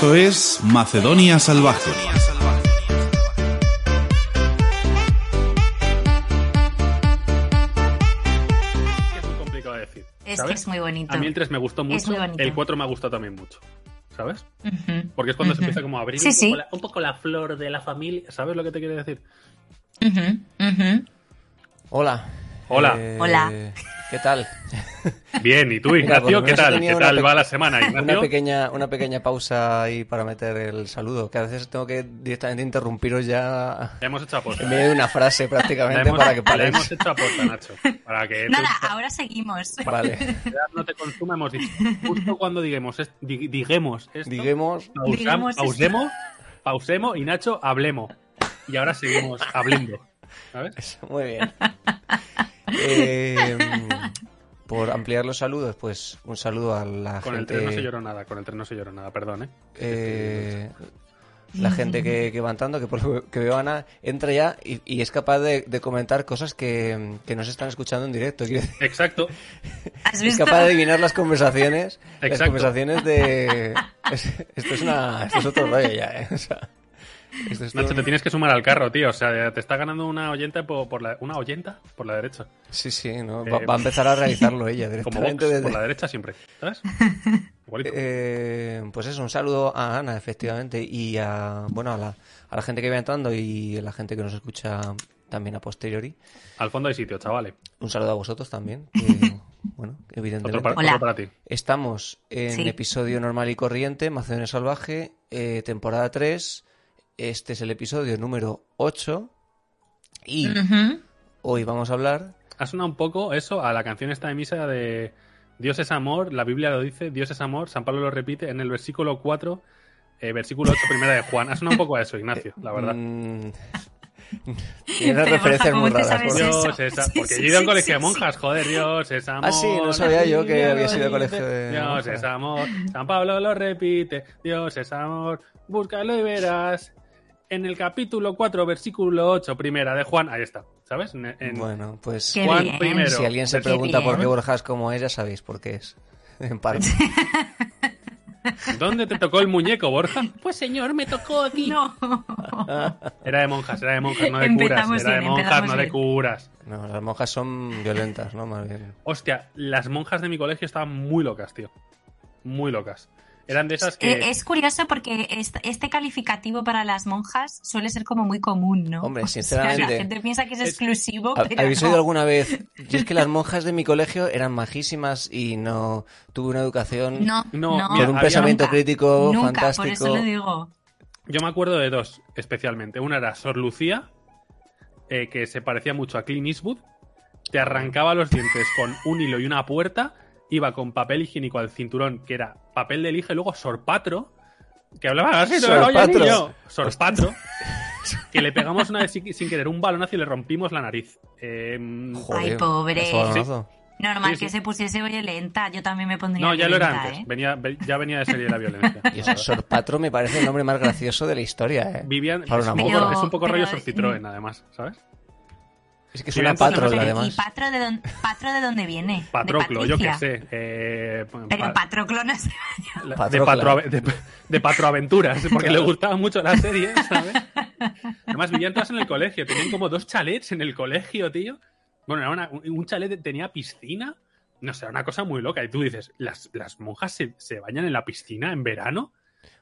Esto es Macedonia Salvaje. Es muy complicado de decir. Es que es muy bonito. A mí el 3 me gustó mucho, el 4 me ha gustado también mucho. ¿Sabes? Porque es cuando se empieza como a abrir Sí, un, sí. Poco la, un poco la flor de la familia. ¿Sabes lo que te quiero decir? Hola. Hola. Eh, Hola. ¿Qué tal? Bien, ¿y tú, Mira, Ignacio? ¿Qué tal? ¿Qué una tal va la semana, Una Ignacio? pequeña, una pequeña pausa ahí para meter el saludo, que a veces tengo que directamente interrumpiros ya hemos hecho a posta. en medio de una frase prácticamente hemos, para que la paréis. hemos hecho a posta, Nacho. Para que Nada, ahora seguimos. Vale. no te consuma, hemos dicho. Justo cuando digamos, est- di- diguemos esto, Digamos, pausam- Digamos esto. pausemos, pausemos y Nacho, hablemos. Y ahora seguimos hablando. ¿Sabes? muy bien. Eh, por ampliar los saludos, pues un saludo a la Con el gente. 3 no se lloró nada, con el 3 no se lloró nada, perdón, ¿eh? eh, la gente que, que va entrando, que por lo que veo Ana, entra ya y, y es capaz de, de comentar cosas que, que no se están escuchando en directo. Exacto. ¿Has es capaz de adivinar las conversaciones. Las conversaciones de. es- esto es una. Esto es otro rollo ya, ¿eh? O sea, esto es todo- Nacho, te tienes que sumar al carro, tío. O sea, te está ganando una oyenta por, por la... ¿Una oyenta? Por la derecha. Sí, sí, ¿no? Va, Eh, va a empezar a realizarlo ella Como Vox, directamente desde. por la derecha siempre. ¿Sabes? Igualito. Eh, pues eso, un saludo a Ana, efectivamente, y a, bueno, a la, a la gente que va entrando y a la gente que nos escucha también a posteriori. Al fondo hay sitio, chavales. Un saludo a vosotros también, que, bueno, evidentemente. Otro, para- Hola. otro para ti. Estamos en Sí. episodio normal y corriente, Macedonia Salvaje, eh, temporada 3. Este es el episodio número 8. Y Ujú. hoy vamos a hablar. Ha sonado un poco eso a la canción esta de misa de Dios es amor, la Biblia lo dice, Dios es amor, San Pablo lo repite en el versículo 4, eh, versículo 8, primera de Juan. Ha sonado un poco a eso, Ignacio, la verdad. mm, tiene referencias muy ¿cómo te raras. eso? Dios es a- Sí, Porque sí, yo he ido a un colegio sí, de sí. monjas, joder, Dios es amor. Ah, sí, no sabía yo que la habías ido a Biblia colegio de dice, Dios monjas. es amor, San Pablo lo repite, Dios es amor, búscalo y verás. En el capítulo 4, versículo 8, primera de Juan, ahí está, ¿sabes? En, en Bueno, pues Juan bien. primero. si alguien se pregunta por qué. Borja es como es, ya sabéis por qué es. En parte. ¿Dónde te tocó el muñeco, Borja? Pues señor, me tocó aquí. No. Era de monjas, era de monjas, no de Empezamos curas. Era de monjas, no de curas. No, las monjas son violentas, ¿no? Más bien. Hostia, las monjas de mi colegio estaban muy locas, tío. Muy locas. Eran de esas que... Eh, Es curioso porque est- este calificativo para las monjas suele ser como muy común, ¿no? Hombre, O sea, sinceramente. la gente piensa que es, Es- exclusivo, ¿Ha- pero ¿Habéis no. oído alguna vez? Yo es que las monjas de mi colegio eran majísimas y no tuve una educación No, No, mira, con un había- pensamiento nunca, crítico nunca, fantástico. por eso lo digo. Yo me acuerdo de dos, especialmente. Una era Sor Lucía, eh, que se parecía mucho a Clint Eastwood. Te arrancaba los dientes con un hilo y una puerta. Iba con papel higiénico al cinturón, que era papel de lija, y luego Sorpatro, que hablaba así, ¿no? Sor Oye, Patro. niño. Sorpatro. que le pegamos una vez sin, sin querer un balonazo y le rompimos la nariz. Eh, Ay, pobre. eso. Normal Sí, sí. que se pusiese violenta. Yo también me pondría no, ya lo era antes. ¿eh? Venía, ve- ya venía de serie la violencia. Y eso, Sorpatro me parece el nombre más gracioso de la historia, ¿eh? Vivian Para es, una un poco, mujer. es un poco Pero- rollo pero- Sor Citroën, además, ¿sabes? Es que suena pero- ¿Y además. Patro de, dónde, Patro de dónde viene? Patroclo, ¿De yo qué sé. Eh, Pero pa- Patroclo no se la- de, patro, de, de Patroaventuras, porque le gustaba mucho la serie, ¿sabes? Además, vivían todas en el colegio. Tenían como dos chalets en el colegio, tío. Bueno, era una- un un chalet tenía piscina. No sé, era una cosa muy loca. Y tú dices, ¿las, las monjas se, se bañan en la piscina en verano?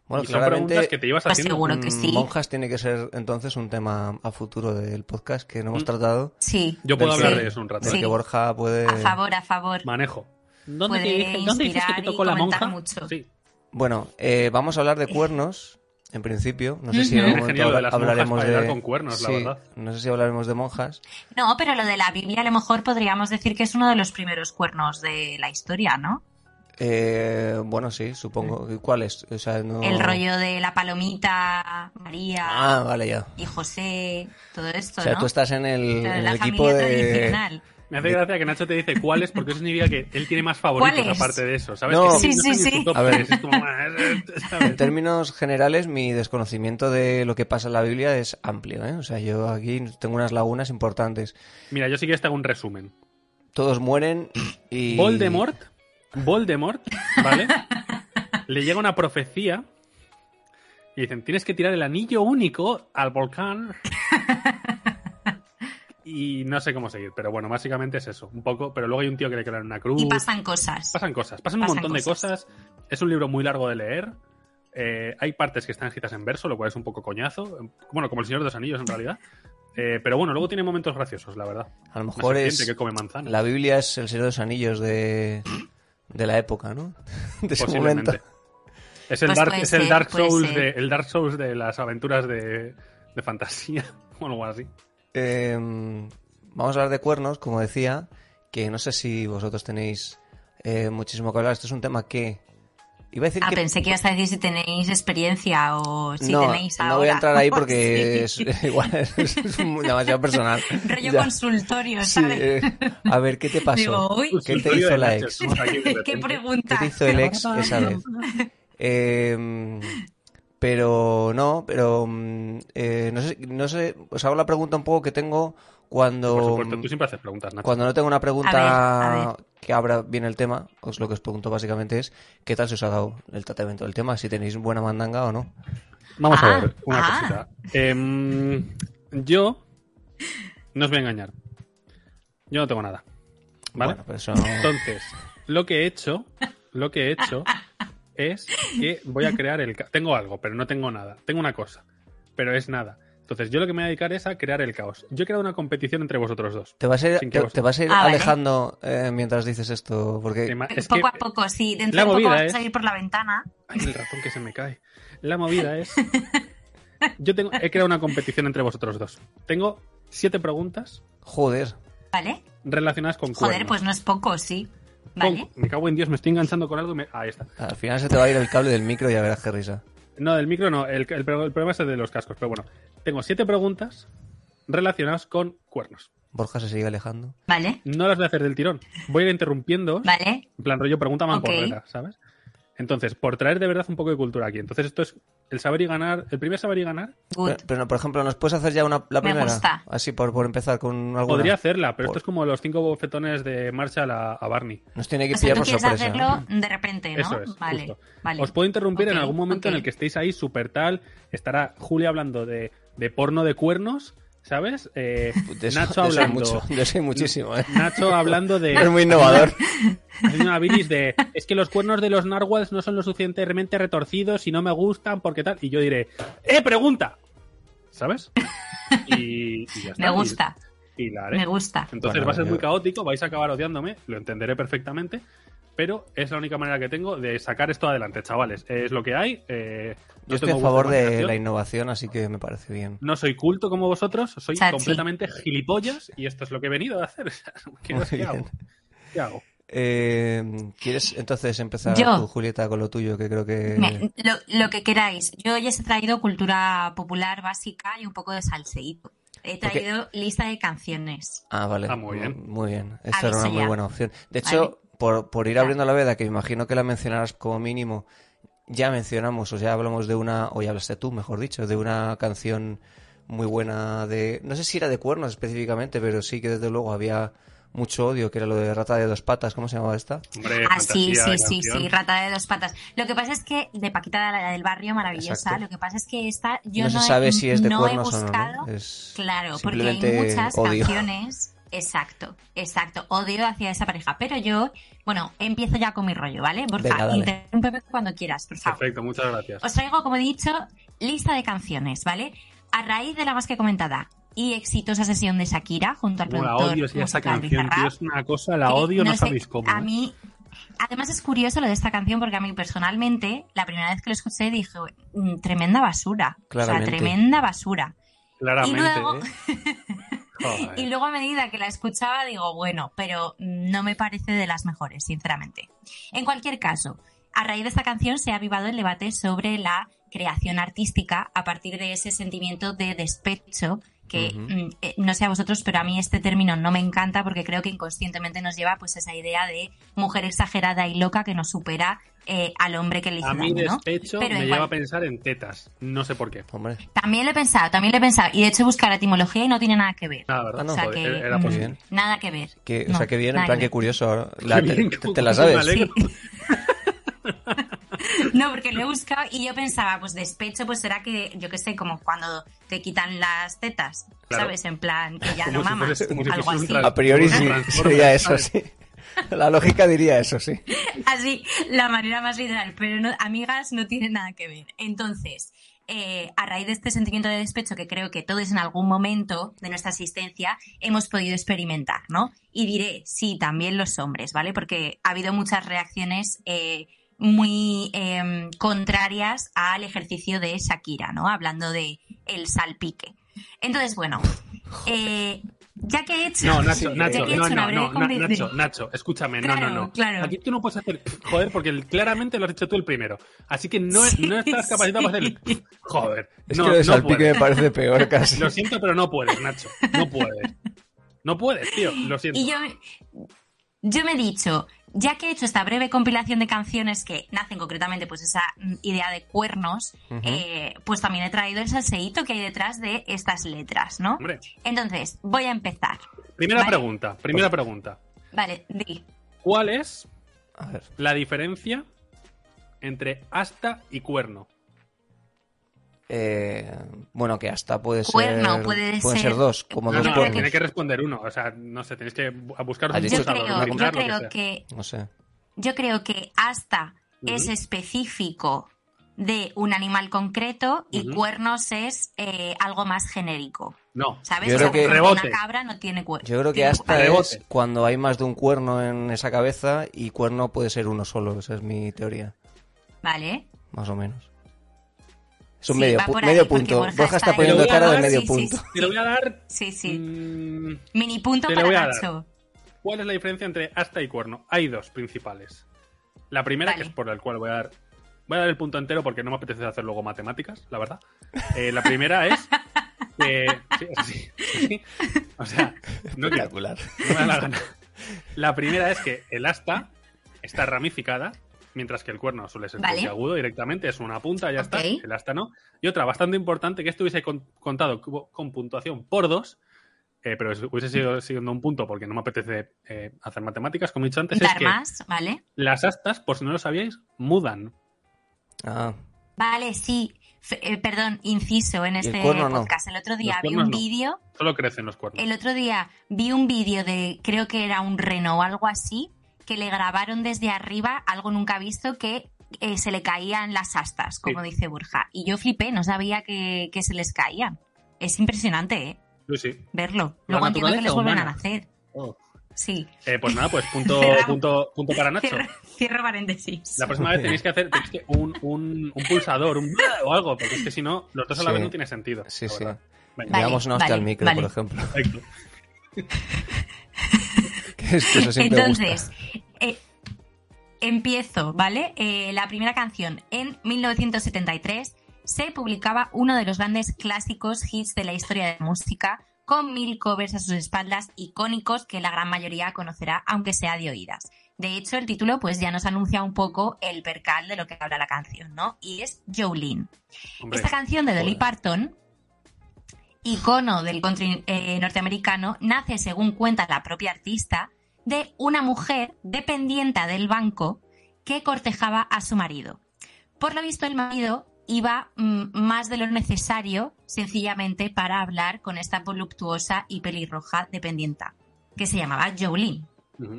Bueno, y son preguntas que te ibas haciendo. seguro que mm, sí. monjas tiene que ser entonces un tema a futuro del podcast que no hemos Mm. tratado. Sí. Yo puedo hablar de eso un rato. del Sí. que Borja puede... A favor, a favor. Manejo. ¿Dónde, Puede te ¿Dónde dices que inspirar te tocó la monja? mucho. Sí. Bueno, eh, vamos a hablar de cuernos en principio. No sé si en Ujú. algún momento Genial lo de las hablaremos de... bailar con cuernos, la verdad. No sé si hablaremos de monjas. No, pero lo de la Biblia a lo mejor podríamos decir que es uno de los primeros cuernos de la historia, ¿no? Eh, bueno, sí, supongo. ¿Y ¿Cuál es? O sea, no... El rollo de la palomita, María Ah, vale, ya. y José, todo esto, O sea, ¿no? tú estás en el, en equipo de... tradicional. Me hace gracia que Nacho te dice cuáles, porque eso significa que él tiene más favoritos aparte de eso, ¿sabes? No. Que Sí, sí, A ver. es como, ah, ¿sabes? En términos generales, mi desconocimiento de lo que pasa en la Biblia es amplio, ¿eh? O sea, yo aquí tengo unas lagunas importantes. Mira, yo sí que te hago un resumen. Todos mueren y... Voldemort, Voldemort, ¿vale? Le llega una profecía y dicen, tienes que tirar el anillo único al volcán. Y no sé cómo seguir, pero bueno, básicamente es eso, un poco, pero luego hay un tío que le crean una cruz. Y pasan cosas. Pasan cosas, pasan un Pasan montón de cosas. cosas. Es un libro muy largo de leer. Eh, hay partes que están escritas en verso, lo cual es un poco coñazo. Bueno, como el Señor de los Anillos en realidad. Eh, pero bueno, luego tiene momentos graciosos, la verdad. A lo mejor es... que come manzana. La Biblia es el Señor de los Anillos de, de la época, ¿no? De ese momento. Posiblemente. Es el, Pues Dark, es el ser, Dark Souls de, el Dark Souls de las aventuras de, de fantasía o algo así. Eh, vamos a hablar de cuernos, como decía, que no sé si vosotros tenéis eh, muchísimo que hablar. Esto es un tema que... Iba a decir Ah, que... pensé que ibas a decir si tenéis experiencia o si no, tenéis ahora. no voy a entrar ahí porque Sí. es, igual es, demasiado personal. Rollo Ya. consultorio, Sí, ¿sabes? eh, a ver, ¿qué te pasó? Digo, uy, ¿Qué te hizo la ex? qué pregunta. ¿Qué te hizo el ex esa vez? Eh, pero no, pero mm, eh, no sé, no sé, os hago la pregunta un poco que tengo cuando Por supuesto, tú siempre haces preguntas, Nacho. cuando no tengo una pregunta A ver, a ver. Que abra bien el tema, os lo que os pregunto básicamente es ¿qué tal se os ha dado el tratamiento del tema? Si tenéis buena mandanga o no. Vamos Ah, a ver, una ah. cosita. Em, yo no os voy a engañar. Yo no tengo nada. ¿Vale? Bueno, eso Entonces, lo que he hecho, lo que he hecho es que voy a crear el... ca- Tengo algo, pero no tengo nada. Tengo una cosa, pero es nada. Entonces, yo lo que me voy a dedicar es a crear el caos. Yo he creado una competición entre vosotros dos. te vas a ir, te, te vas a Ah, vale. alejando eh, mientras dices esto porque Es poco que... a poco, sí. Dentro la de poco movida vas a es- salir por la ventana. Ay, el ratón que se me cae. La movida es. Yo tengo, he creado una competición entre vosotros dos. Tengo siete preguntas joder, ¿Vale? relacionadas con Joder, cuernos. pues no es poco, sí. Con- ¿Vale? Me cago en Dios, me estoy enganchando con algo y me. Ahí está. al final se te va a ir el cable del micro y ya verás qué risa. No, del micro no. El, el problema es el de los cascos. Pero bueno, tengo siete preguntas relacionadas con cuernos. Borja se sigue alejando. ¿Vale? No las voy a hacer del tirón. Voy a ir interrumpiendo. ¿Vale? En plan rollo pregunta Ok. mamporrera, ¿sabes? Entonces, por traer de verdad un poco de cultura aquí. Entonces, esto es el saber y ganar. El primer saber y ganar Good. Pero, pero no, por ejemplo, ¿nos puedes hacer ya una, la Me primera? gusta. Así por, por empezar con alguna. podría hacerla, pero Por- esto es como los cinco bofetones de Marshall a, a Barney. Nos tiene que O sea, pillar tú por quieres sorpresa. hacerlo ¿no? de repente, ¿no? Eso es. Vale, justo. vale. Os puedo interrumpir en algún momento en el que estéis ahí súper tal. Estará Julia hablando de, de porno de cuernos, ¿sabes? Eh, De eso- Nacho de eso hay hablando. mucho, hay muchísimo, ¿eh? Nacho hablando de. Es muy innovador. haciendo una bilis de. Es que los cuernos de los narwhals no son lo suficientemente retorcidos y no me gustan porque tal. Y yo diré, ¡eh, pregunta! ¿Sabes? Y, y ya está. Me gusta, Y, y la haré. me gusta. Entonces Bueno, va a ser yo- muy caótico, vais a acabar odiándome, lo entenderé perfectamente, pero es la única manera que tengo de sacar esto adelante, chavales. Es lo que hay. eh, Yo estoy a favor de la innovación, así que me parece bien. No soy culto como vosotros, soy Chachi. completamente gilipollas y esto es lo que he venido a hacer. ¿Qué, hago? ¿Qué hago? Eh, ¿Quieres entonces empezar Yo. tú, Julieta, con lo tuyo? Que creo que... Me- lo, lo que queráis. Yo hoy os he traído cultura popular básica y un poco de salseíto. He traído lista de canciones. Ah, vale. Ah, muy bien. Muy bien. Esta era una muy ya. buena opción. De hecho, por, por ir abriendo la veda, que me imagino que la mencionarás como mínimo, ya mencionamos, o ya hablamos de una, o ya hablaste tú, mejor dicho, de una canción muy buena de... No sé si era de cuernos específicamente, pero sí que desde luego había mucho odio, que era lo de rata de dos patas. ¿Cómo se llamaba esta? Hombre, Ah, sí, sí, sí, sí, rata de dos patas. Lo que pasa es que, de Paquita la del barrio, maravillosa, Exacto. lo que pasa es que esta yo no no, se he- sabe si es de no he cuernos o no, buscado, ¿no? Es Claro, porque hay muchas odio. canciones. Exacto, exacto. Odio hacia esa pareja. Pero yo, bueno, empiezo ya con mi rollo, ¿vale? Borja, interrúmpeme cuando quieras, por favor. Perfecto, muchas gracias. Os traigo, como he dicho, lista de canciones, ¿vale? A raíz de la más que comentada y exitosa sesión de Shakira junto al Como la productor odio si esa canción, tío, es una cosa, la odio, no, sé, sabéis cómo. A ¿eh? mí Además es curioso lo de esta canción porque a mí personalmente, la primera vez que lo escuché dije, "Mm, tremenda basura. O sea, tremenda basura. Claramente, Y luego- ¿eh? Y luego a medida que la escuchaba digo, bueno, pero no me parece de las mejores, sinceramente. En cualquier caso, a raíz de esta canción se ha avivado el debate sobre la creación artística a partir de ese sentimiento de despecho que mm, eh, no sé a vosotros, pero a mí este término no me encanta porque creo que inconscientemente nos lleva pues esa idea de mujer exagerada y loca que nos supera eh, al hombre que le hizo A mí daño, ¿no? despecho Pero me lleva cual- a pensar en tetas. No sé por qué. Hombre, También lo he pensado, también lo he pensado. Y de hecho buscar la etimología y no tiene nada que ver. Nada, ¿verdad? Ah, no. O sea Joder, que, era mm, Muy bien. Nada que ver. que, o sea, que bien, en plan, que curioso. ahora. La- Qué bien, te, te la sabes. No, porque lo he buscado y yo pensaba, pues despecho, pues será que, yo qué sé, como cuando te quitan las tetas, Claro. ¿sabes? En plan, que ya Como no si mamas, fuese- como si algo fuese un así. A priori sí, sería eso, sí. La lógica diría eso, sí. Así, la manera más literal, pero no, amigas no tiene nada que ver. Entonces, eh, a raíz de este sentimiento de despecho que creo que todos en algún momento de nuestra existencia hemos podido experimentar, ¿no? Y diré, sí, también los hombres, ¿vale? Porque ha habido muchas reacciones eh, muy eh, contrarias al ejercicio de Shakira, ¿no? Hablando de el salpique. Entonces, bueno, eh, ya que he hecho... No, Nacho, Sí, Nacho, ya que he no, no, Nacho, Nacho, escúchame, no, no, no. claro. Aquí tú no puedes hacer, joder, porque el- claramente lo has hecho tú el primero. Así que no, Sí, no estás capacitado para hacer, sí. joder. Es no, que lo de salpique me parece peor casi. Lo siento, pero no puedes, Nacho. No puedes. No puedes, tío, lo siento. Y yo, yo me he dicho, ya que he hecho esta breve compilación de canciones que nacen concretamente pues esa mm, idea de cuernos, eh, pues también he traído el salseíto que hay detrás de estas letras, ¿no? Hombre, Entonces, voy a empezar. primera Vale. pregunta, primera pregunta. Vale, di. ¿Cuál es A ver, la diferencia entre asta y cuerno? Eh, bueno, que hasta puede ser. Cuerno, puede pueden ser- ser dos, como No, dos no, creo cuernos. tiene que responder uno. O sea, no sé, tenéis que buscar un dicho- Yo creo, yo que creo que, No sé. yo creo que hasta es específico de un animal concreto y cuernos es eh, algo más genérico. No, ¿Sabes? Yo O sea, creo que- Rebote. una cabra no tiene cuerno. Yo creo que hasta es cuando hay más de un cuerno en esa cabeza y cuerno puede ser uno solo. Esa es mi teoría, Vale. más o menos. Es un Sí, medio, pu- ahí, medio punto. Borja Borja está poniendo cara de dar, medio sí, sí, punto. sí. te lo voy a dar. Sí, sí. mm, Mini punto para. Nacho. ¿Cuál es la diferencia entre asta y cuerno? Hay dos principales. La primera, Vale. que es por la cual voy a dar. Voy a dar el punto entero porque no me apetece hacer luego matemáticas, la verdad. Eh, la primera es que. Sí, es así, es así. O sea, no, quiero- Espectacular. no me da la gana. La primera es que el asta está ramificada, mientras que el cuerno suele ser Vale. agudo directamente, es una punta, ya está. El asta no. Y otra bastante importante, que esto hubiese con- contado con puntuación por dos, eh, pero es- hubiese sido siendo un punto porque no me apetece eh, hacer matemáticas, como he dicho antes, es Dar que más, ¿vale? las astas, por si no lo sabíais, mudan. Ah, Vale, sí. F- eh, perdón, inciso en este no. podcast. El otro día Los vi un no. vídeo. Solo crecen los cuernos. El otro día vi un vídeo de, creo que era un reno o algo así, que le grabaron desde arriba, algo nunca visto, que eh, se le caían las astas, como Sí. dice Burja. Y yo flipé, no sabía que, que se les caían. Es impresionante, ¿eh? Sí, sí. Verlo. Luego entiendo que les vuelven a nacer. Oh. Sí. Eh, pues nada, pues punto, punto, punto para Nacho. Cierro, cierro paréntesis. La próxima vez tenéis que hacer tenéis que un, un, un pulsador, un o algo, porque es que si no, los dos a la Sí. vez no tiene sentido. sí, sí. Vale, Le damos una hostia vale, al micro, vale. por ejemplo. perfecto. Que es que eso siempre Entonces, gusta. eh, empiezo, ¿vale? Eh, la primera canción. En 1973 se publicaba uno de los grandes clásicos hits de la historia de la música, con mil covers a sus espaldas icónicos que la gran mayoría conocerá, aunque sea de oídas. De hecho, el título pues ya nos anuncia un poco el percal de lo que habla la canción, ¿no? Y es Jolene. Hombre, Esta canción de Dolly. Parton, icono del country eh, norteamericano, nace, según cuenta la propia artista, de una mujer dependiente del banco que cortejaba a su marido. Por lo visto, el marido iba mm, más de lo necesario, sencillamente, para hablar con esta voluptuosa y pelirroja dependienta, que se llamaba Jolene.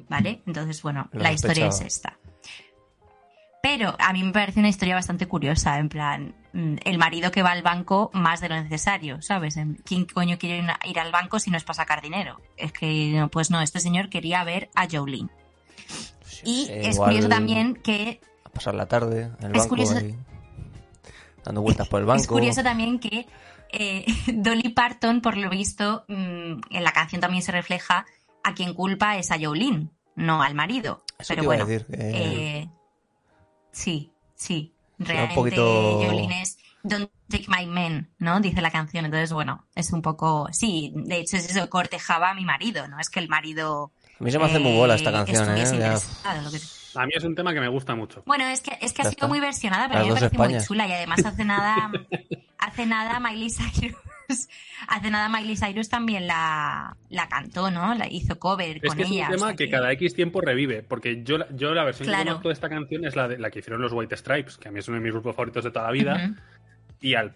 ¿Vale? Entonces, bueno, Lo la historia es esta. Pero a mí me parece una historia bastante curiosa, en plan, el marido que va al banco más de lo necesario, ¿sabes? ¿Quién coño quiere ir al banco si no es para sacar dinero? Es que, no, pues no, este señor quería ver a Jolene. Y es curioso también que A pasar la tarde en el banco curioso- ahí, dando vueltas por el banco. Es curioso también que eh, Dolly Parton, por lo visto, mm, en la canción también se refleja a quien culpa es a Jolene, no al marido. Eso Pero bueno, decir, eh, sí, sí. Un Realmente poquito- Jolene es Don't take my men, ¿no? Dice la canción. Entonces, bueno, es un poco. Sí, de hecho es eso, cortejaba a mi marido, ¿no? Es que el marido. A mí se me hace muy bola esta eh, canción, ¿eh? sea. A mí es un tema que me gusta mucho. Bueno, es que, es que ha sido está. muy versionada, pero a mí me parece muy chula y además hace nada, hace nada Miley Cyrus, hace nada Miley Cyrus también la, la cantó, ¿no? La hizo cover Es con que es ella. un o tema sea que cada X tiempo revive, porque yo, la- yo la versión Claro. que conozco de esta canción es la, de, la que hicieron los White Stripes, que a mí es uno de mis grupos favoritos de toda la vida, y al-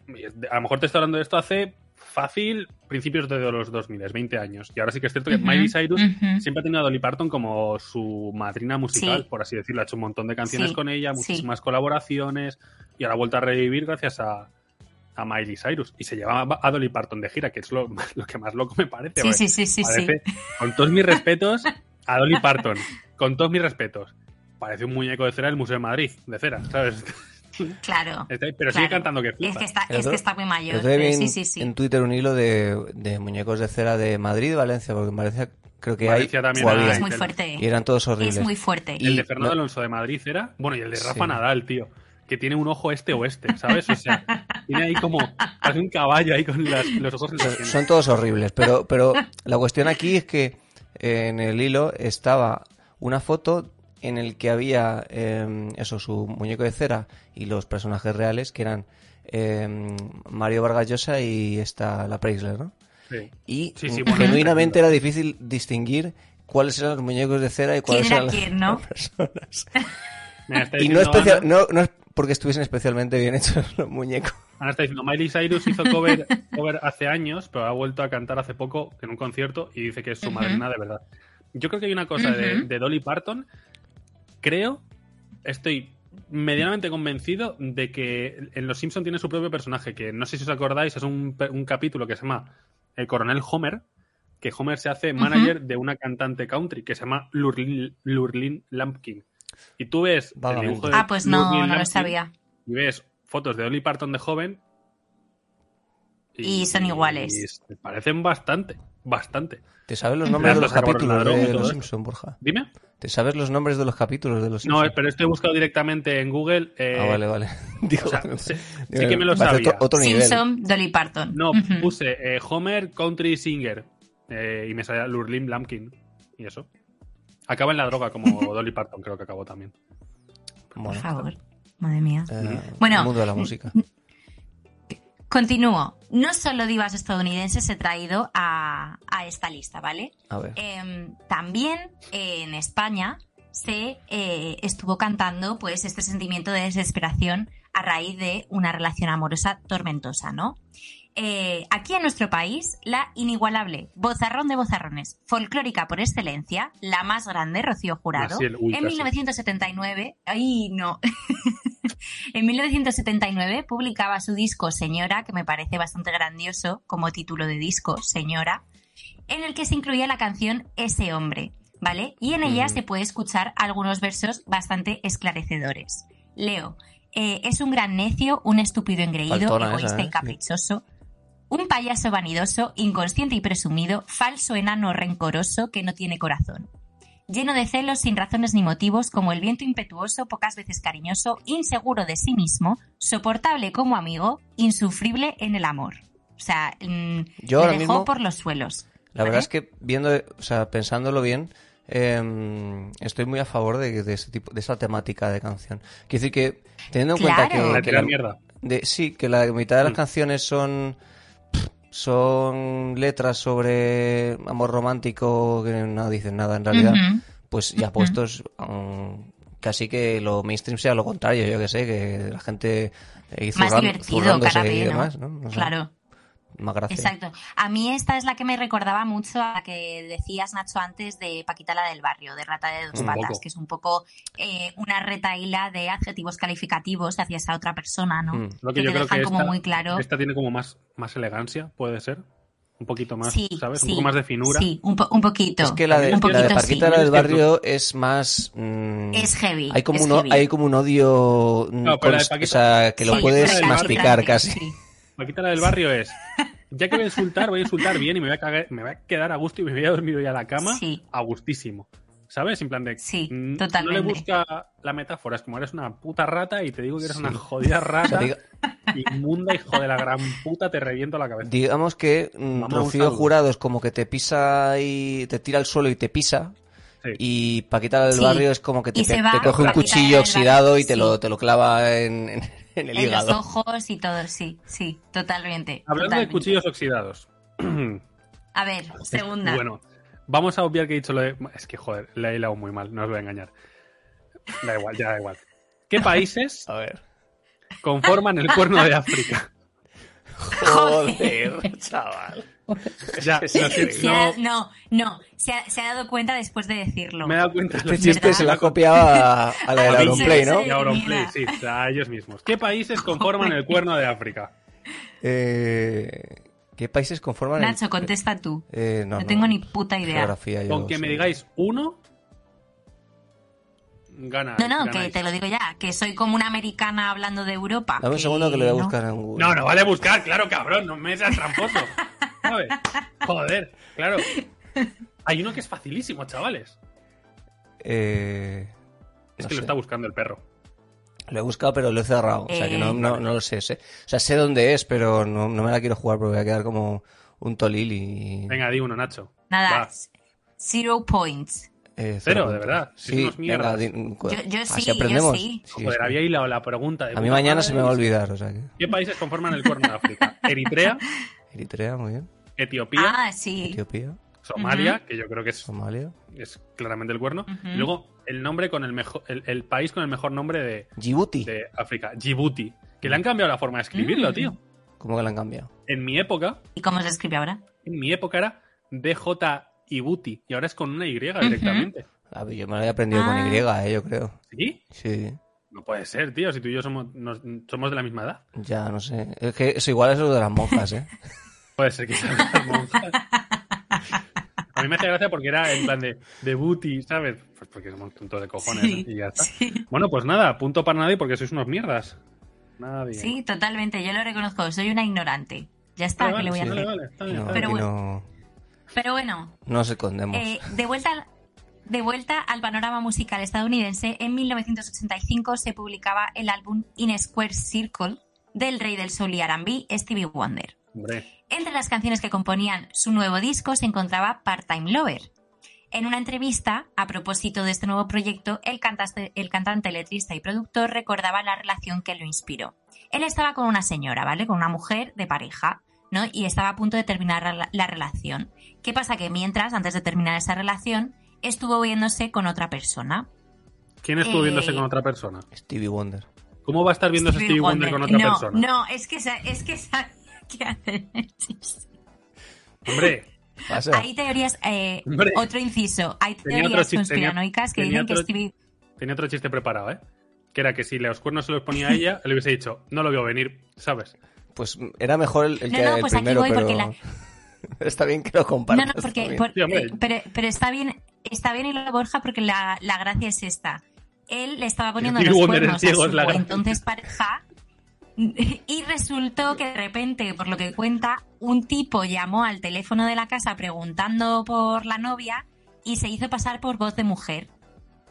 a lo mejor te estoy hablando de esto hace fácil principios de los 2000, 20 años, y ahora sí que es cierto que Miley Cyrus siempre ha tenido a Dolly Parton como su madrina musical, Sí. por así decirlo, ha hecho un montón de canciones Sí, con ella, sí. muchísimas colaboraciones, y ahora ha vuelto a revivir gracias a, a Miley Cyrus, y se llevaba a Dolly Parton de gira, que es lo, lo que más loco me parece. Sí, sí, con todos mis respetos, a Dolly Parton, con todos mis respetos. Parece un muñeco de cera del Museo de Madrid, de cera, ¿sabes? Claro. Está- Pero sigue claro. cantando que Es flipa. que está, El es que está muy mayor. El pero en, sí, sí, sí. en Twitter un hilo de, de muñecos de cera de Madrid y Valencia, porque en Valencia creo que Valencia hay también hay. es muy fuerte. y eran todos horribles. Es muy fuerte. El y- de Fernando no- Alonso de Madrid era. Bueno, y el de Rafa Sí. Nadal, tío. Que tiene un ojo este-oeste, ¿sabes? O sea, tiene ahí como. Parece un caballo ahí con las- los ojos Son, todos horribles, pero, pero la cuestión aquí es que eh, en el hilo estaba una foto en el que había eh, eso, su muñeco de cera y los personajes reales que eran eh, Mario Vargas Llosa y esta la Preisler, ¿no? Sí. Y Sí, sí, mm, bueno, genuinamente era difícil distinguir cuáles eran los muñecos de cera y cuáles ¿Quién era eran las- quién, no? las personas. Mira, Y no, especial- no, no porque estuviesen especialmente bien hechos los muñecos. Ana está diciendo, Miley Cyrus hizo cover, cover hace años, pero ha vuelto a cantar hace poco en un concierto y dice que es su Ujú. madrina de verdad. Yo creo que hay una cosa de, Dolly Parton. Creo, estoy medianamente convencido de que en Los Simpson tiene su propio personaje, que no sé si os acordáis, es un, un capítulo que se llama El Coronel Homer, que Homer se hace manager de una cantante country que se llama Lurlin, Lurlin Lampkin. Y tú ves el dibujo de Ah, pues no, no lo sabía. y ves fotos de Dolly Parton de joven Y son iguales. y se parecen bastante, bastante. ¿Te sabes los nombres de los capítulos de y Los. Simpson, Borja? Dime. ¿Te sabes los nombres de los capítulos de Los No, Simpson? pero esto he buscado directamente en Google. eh, Ah, vale, vale. Digo, o sea, sí- sí que me lo sabía. Otro, otro nivel. Simpson, Dolly Parton. No, puse eh, Homer Country Singer eh, y me salía Lurlin Lampkin y eso. Acaba en la droga como Dolly Parton, creo que acabó también. Por Bueno, favor. Madre mía. eh, Bueno, el mundo de la música. Continúo. No solo divas estadounidenses he traído a, a esta lista, ¿vale? A ver. Em, también eh, en España se eh, estuvo cantando pues este sentimiento de desesperación a raíz de una relación amorosa tormentosa, ¿no? Eh, aquí en nuestro país, la inigualable vozarrón de vozarrones, folclórica por excelencia, la más grande, Rocío Jurado, Maciel, uy, en casi. 1979, ¡ay, no! en 1979 publicaba su disco Señora, que me parece bastante grandioso como título de disco, Señora, en el que se incluía la canción Ese hombre, ¿vale? Y en ella se puede escuchar algunos versos bastante esclarecedores. Leo, eh, es un gran necio, un estúpido engreído, Faltona esa, egoísta ¿eh? y caprichoso, un payaso vanidoso, inconsciente y presumido, falso enano rencoroso que no tiene corazón. Lleno de celos sin razones ni motivos, como el viento impetuoso, pocas veces cariñoso, inseguro de sí mismo, soportable como amigo, insufrible en el amor. O sea, mm, Yo dejó mismo- por los suelos. La ¿vale? verdad es que viendo, o sea, pensándolo bien, eh, estoy muy a favor de, de este tipo, de esta temática de canción. Quiero decir que teniendo en cuenta. La que, que tira la, mierda. de, sí, que la mitad de las Mm. canciones son son letras sobre amor romántico que no dicen nada en realidad, pues ya puestos um, casi que lo mainstream sea lo contrario, yo que sé, que la gente eh, Más zurran- divertido, cara y demás, ¿no? No sé, Claro. Más gracia. Exacto. A mí esta es la que me recordaba mucho a la que decías, Nacho, antes de Paquita la del barrio, de Rata de dos Un patas, poco. que es un poco eh, una retaíla de adjetivos calificativos hacia esa otra persona, ¿no? Mm. Lo que que yo te creo dejan que como esta, muy claro. esta tiene como más, más elegancia, puede ser. Un poquito más, Sí, ¿sabes? sí, un poco más de finura. Sí, un, po- un poquito. Es que la de, un la de sí. Paquita, la del barrio, es más... mm, Es heavy. Hay como, es un, heavy. hay como un odio... mm, No, Paquita- o sea, que lo Sí, puedes masticar casi. Paquita la del barrio es. Ya que voy a insultar, voy a insultar bien y me voy a, cagar- me voy a quedar a gusto y me voy a dormir hoy a la cama Sí. a gustísimo. ¿Sabes? En plan de. Sí, mm, totalmente. No le busca la metáfora, es como eres una puta rata y te digo que eres Sí. una jodida rata, inmunda, hijo de la gran puta, te reviento la cabeza. digamos que mm, Rocío. Jurado es como que te pisa y te tira al suelo y te pisa. Sí. Y Paquita la del Sí. barrio es como que te, te coge un Paquita cuchillo oxidado barrio, y te, lo, te lo clava en, en- en el En los ojos y todo, sí, sí, totalmente. Hablando totalmente. de cuchillos oxidados. A ver, segunda. Bueno, vamos a obviar que he dicho lo de. Es que, joder, le he hilado muy mal, no os voy a engañar. Da igual, ya da igual. ¿Qué países A ver. conforman el cuerno de África? Joder, chaval. Ya, lo Se ha- no, no, se ha, se ha dado cuenta después de decirlo. me he dado cuenta. lo Este chiste se la copiaba a, a la mí Auronplay, ¿no? Y Auronplay, sí, a ellos mismos. ¿Qué países conforman el cuerno de África? Eh, ¿Qué países conforman el- Nacho, contesta tú. Eh, no, No, no. tengo ni puta idea. Geografía, yo Con que me digáis uno, gana. No, no, que te lo digo ya, que soy como una americana hablando de Europa. Dame un segundo que lo voy a buscar en Google. No, no vale buscar, claro, cabrón, no me seas tramposo. ¿Sabes? Joder, claro. Hay uno que es facilísimo, chavales. Eh, Es no que lo está buscando el perro. Lo he buscado, pero lo he cerrado. O sea, que no, Eh, no, no lo sé, sé. O sea, sé dónde es, pero no, no me la quiero jugar porque voy a quedar como un tolil y... Venga, di uno, Nacho. Nada, Va. zero points. eh, Cero, de verdad, Sí, venga, Yo- yo sí, yo aprendemos. sí. Sí, Joder, había hilado la pregunta. de A mí mañana se me va a olvidar, o sea que... ¿Qué países conforman el cuerno de África? Eritrea, Eritrea, muy bien. Etiopía, Ah, sí. Etiopía, Somalia, que yo creo que es, Somalia, es claramente el cuerno. Y luego el nombre con el mejor, el, el país con el mejor nombre de, Djibouti. de África, Djibouti. Que le han cambiado la forma de escribirlo, Mm. tío. ¿Cómo que la han cambiado? En mi época, ¿Y cómo se escribe ahora? en mi época era DJ Ibuti y ahora es con una Y directamente. A ver, yo me lo había aprendido Ah. con Y, eh, yo creo. ¿Sí? Sí, No puede ser, tío, si tú y yo somos, nos- somos de la misma edad. ya no sé. Es que eso igual es lo de las monjas, ¿eh? Puede ser que sean las monjas. A mí me hace gracia porque era en plan de, de booty, ¿sabes? Pues porque somos tontos de cojones Sí, y ya está. sí. Bueno, pues nada, punto para nadie porque sois unos mierdas. Nadie. Sí, totalmente, yo lo reconozco, soy una ignorante. Ya está, Vale, ¿qué le voy a hacer? vale, está bien, No, está Pero bien. aquí bueno. no, Pero bueno, no nos escondemos. eh, de, vuelta al, de vuelta al panorama musical estadounidense, en 1985 se publicaba el álbum In Square Circle del rey del soul y R&B, Stevie Wonder. Hombre, Entre las canciones que componían su nuevo disco se encontraba Part-Time Lover. En una entrevista, a propósito de este nuevo proyecto, el cantante, el cantante, letrista y productor recordaba la relación que lo inspiró. Él estaba con una señora, ¿vale? Con una mujer de pareja, ¿no? Y estaba a punto de terminar la, la relación. ¿Qué pasa? Que mientras, antes de terminar esa relación, estuvo viéndose con otra persona. ¿quién estuvo Eh, viéndose con otra persona? Stevie Wonder. ¿Cómo va a estar viéndose Stevie Wonder con otra no, persona? No, es que, es que sa- ¿qué hace el chiste? Hombre, Pasa. Hay teorías, eh, Hombre. otro inciso, hay teorías chiste, conspiranoicas que tenía dicen que otro- Stevie... tenía otro chiste preparado, ¿eh? Que era que si los cuernos se los ponía a ella, le hubiese dicho, no lo veo venir, ¿sabes? Pues era mejor el, el No, que no, el pues aquí primero, voy pero porque la- está bien que lo No, compartas. no, porque, también. por- Sí, hombre. eh, pero, pero está bien, está bien y lo Borja porque la, la gracia es esta. Él le estaba poniendo los a su entonces pareja y resultó que de repente, por lo que cuenta, un tipo llamó al teléfono de la casa preguntando por la novia y se hizo pasar por voz de mujer.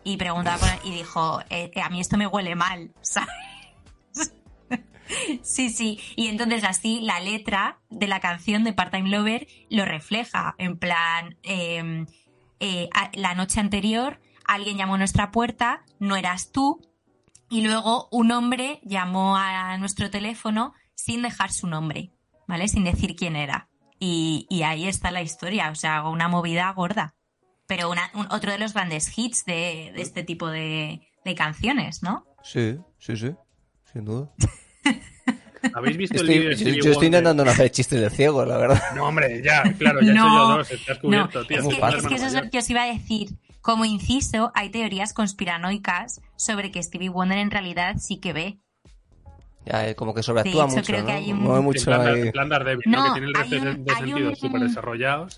Y preguntaba por- y dijo, eh, eh, a mí esto me huele mal, ¿sabes? Sí, sí. Y entonces así la letra de la canción de Part-Time Lover lo refleja. En plan, eh, eh, la noche anterior alguien llamó a nuestra puerta, no eras tú, y luego un hombre llamó a nuestro teléfono sin dejar su nombre, ¿vale? Sin decir quién era. Y, y ahí está la historia, o sea, una movida gorda. Pero una- un- otro de los grandes hits de, de este tipo de, de canciones, ¿no? Sí, sí, sí. Sin duda. ¿Habéis visto Estoy- el vídeo de yo, Stevie yo estoy intentando no hacer chistes de ciego, la verdad. No, hombre, ya, claro, ya he No, hecho yo dos, estás No, cubierto, tío. es muy que, es que eso es lo que os iba a decir. Como inciso, hay teorías conspiranoicas sobre que Stevie Wonder en realidad sí que ve. Ya, eh, como que sobreactúa hecho, mucho, creo ¿no? que hay un- Mueve En mucho plan, ahí. plan Daredevil, ¿no? No, que tiene el resto de, de hay sentidos un- súper desarrollados.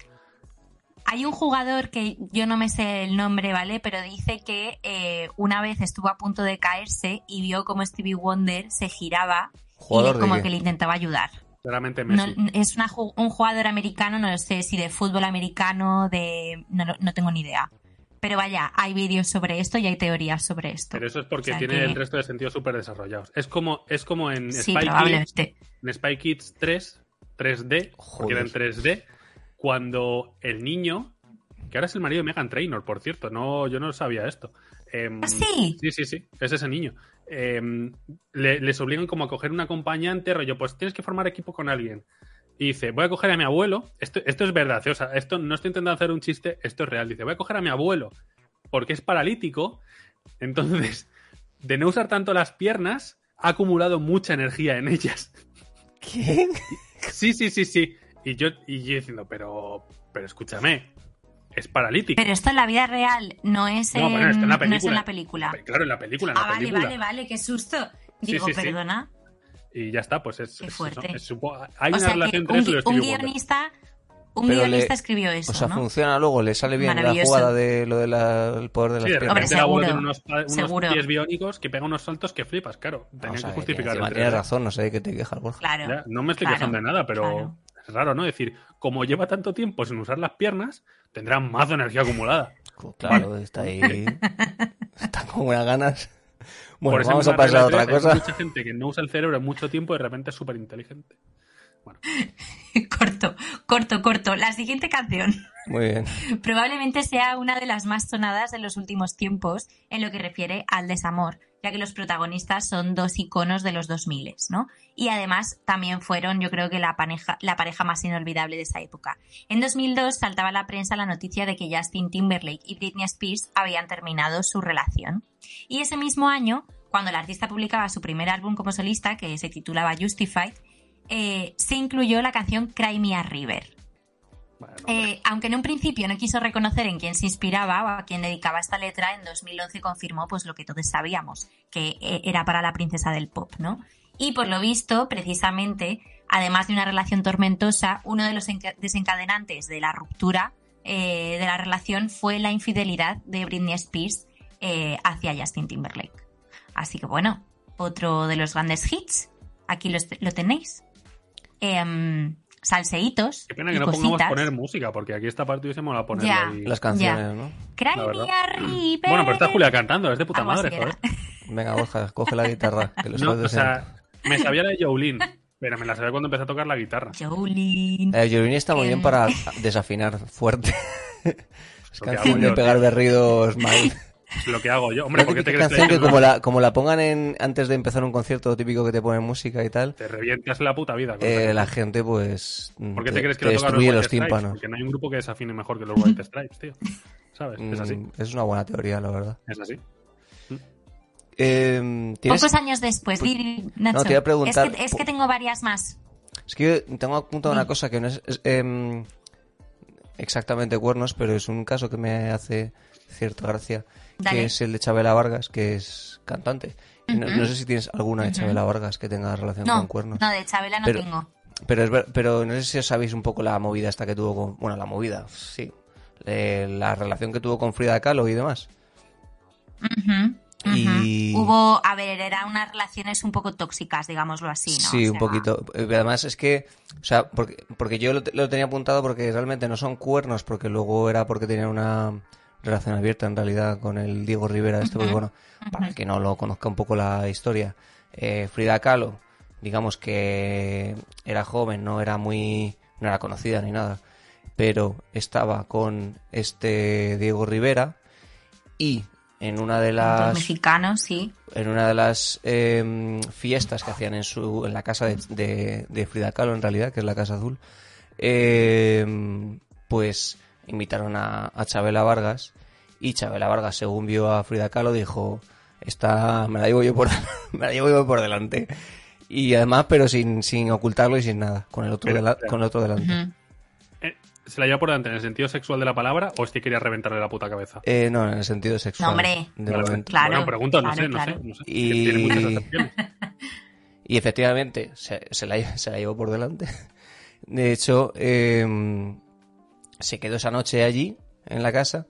Hay un jugador que yo no me sé el nombre, ¿vale? Pero dice que eh, una vez estuvo a punto de caerse y vio como Stevie Wonder se giraba ¿Jugador y de como que le intentaba ayudar. Claramente No, Messi. es una un jugador americano, no lo sé si de fútbol americano, de no, no- no tengo ni idea. Pero vaya, hay vídeos sobre esto y hay teorías sobre esto. Pero eso es porque O sea tiene que- el resto de sentidos súper desarrollados. Es como, es como en Sí, Spy Kids, probablemente. en Spy Kids 3, 3D, porque era en 3D, cuando el niño, que ahora es el marido de Megan Trainor, por cierto, no, yo no sabía esto. ¿Ah, sí? Sí, sí, sí, es ese niño. Em, le- les obligan como a coger un acompañante, rollo, pues tienes que formar equipo con alguien. Y dice, voy a coger a mi abuelo. Esto, esto es verdad, ¿eh? o sea, esto no estoy intentando hacer un chiste, esto es real. Dice, voy a coger a mi abuelo porque es paralítico. Entonces, de no usar tanto las piernas, ha acumulado mucha energía en ellas. ¿Quién? Sí, sí, sí, sí. Y yo, y yo diciendo, pero, pero escúchame, es paralítico. Pero esto en la vida real no es, No, en, bueno, en la no es en la película. película. Claro, en la película, en la Ah, vale, película. vale, vale, qué susto. Sí, Digo, sí, sí. perdona. Y ya está, pues es. Qué es- fuerte. es- supo- hay o una sea que relación un, entre eso y gui- los un Wonder. guionista, un Pero le- guionista escribió eso, O sea, ¿no? funciona luego, le sale bien la jugada de lo del poder de las Sí, de piernas. repente Hombre, seguro, tiene unos, unos seguro. pies biónicos que pegan unos saltos que flipas, claro. O Tenían sea, que que justificar tienes 3D. razón, no sé de qué te quejas, Borja. Claro. Ya, no me estoy claro, quejando de nada, pero claro. Es raro, ¿no? decir, como lleva tanto tiempo sin usar las piernas, tendrá más energía acumulada. Claro, está ahí. Está con unas ganas. Bueno, Por esa vamos a pasar a otra de cosa. Hay mucha gente que no usa el cerebro en mucho tiempo y de repente es súper inteligente. Bueno, corto, corto, corto. La siguiente canción Muy bien. probablemente sea una de las más sonadas de los últimos tiempos en lo que refiere al desamor, ya que los protagonistas son dos iconos de los 2000, ¿no? Y además también fueron, yo creo que la pareja, la pareja más inolvidable de esa época. En 2002 saltaba a la prensa la noticia de que Justin Timberlake y Britney Spears habían terminado su relación. Y ese mismo año, cuando el artista publicaba su primer álbum como solista, que se titulaba Justified, eh, se incluyó la canción Cry Me a River. Bueno. Eh, aunque en un principio no quiso reconocer en quién se inspiraba o a quién dedicaba esta letra, en 2011 confirmó pues lo que todos sabíamos, que eh, era para la princesa del pop, ¿no? Y por lo visto, precisamente, además de una relación tormentosa, uno de los enca- desencadenantes de la ruptura eh, de la relación fue la infidelidad de Britney Spears eh, hacia Justin Timberlake. Así que bueno, otro de los grandes hits, aquí lo, lo tenéis. Em, salseitos. Qué pena y que no pongamos cositas. poner música, porque aquí esta parte hubiésemos la poner Ya. ahí. Las canciones, ¿no? Cry me a river. Bueno, pero está Julia cantando, es de puta Algo madre, joder. Venga, Borja, coge la guitarra. Que lo No, sabes o sea, me sabía la de Jolene, pero me la sabía cuando empecé a tocar la guitarra. Jolene. Eh, está muy bien para desafinar fuerte. es canción de pegar berridos mal. Es lo que hago yo. Hombre, ¿por qué te crees canción que que como la, como la pongan en, antes de empezar un concierto típico que te ponen música y tal, te revientas la puta vida? eh, la gente pues ¿Por qué te, te, crees que te lo destruye los tímpanos. Porque no hay un grupo que desafine mejor que los White Stripes, tío. ¿Sabes? Es así. Mm, es una buena teoría, la verdad. Es así. Eh, ¿tienes- Pocos años después, Nacho. No, te iba a preguntar- Es que, es que tengo varias más. Es que yo tengo apuntado una cosa que no es, es, em, exactamente cuernos, pero es un caso que me hace cierta gracia, Dale. que es el de Chabela Vargas, que es cantante. No, sé si tienes alguna de. Chabela Vargas que tenga relación No, con cuernos. no, de Chabela no Pero- tengo. Pero, es ver- pero no sé si os sabéis un poco la movida esta que tuvo con... Bueno, la movida, sí. Eh, la relación que tuvo con Frida Kahlo y demás. Y- Hubo, a ver, eran unas relaciones un poco tóxicas, digámoslo así, ¿no? Sí, O un poquito. Eh, Además es que, o sea, porque, porque yo lo, te- lo tenía apuntado porque realmente no son cuernos, porque luego era porque tenían una relación abierta en realidad con el Diego Rivera este, porque bueno, para el que no lo conozca un poco la historia, eh, Frida Kahlo, digamos que era joven, no era muy, no era conocida ni nada, pero estaba con este Diego Rivera y en una de Los las mexicanos, sí. en una de las eh, fiestas que hacían en su en la casa de, de- de Frida Kahlo en realidad que es la casa azul eh, pues invitaron a, a Chabela Vargas y Chabela Vargas según vio a Frida Kahlo dijo esta me la llevo yo por me la llevo yo por delante y además pero sin, sin ocultarlo y sin nada con el otro pero- con el otro delante. Eh, ¿Se la lleva por delante en el sentido sexual de la palabra o es que quería reventarle la puta cabeza? Eh, no en el sentido sexual No, hombre. de Vale, momento. Claro, Bueno, pregunto, no claro, sé, no claro. sé, no sé. Y- Tiene muchas. Y efectivamente, se, se la, se la llevó por delante. De hecho, eh, se quedó esa noche allí, en la casa,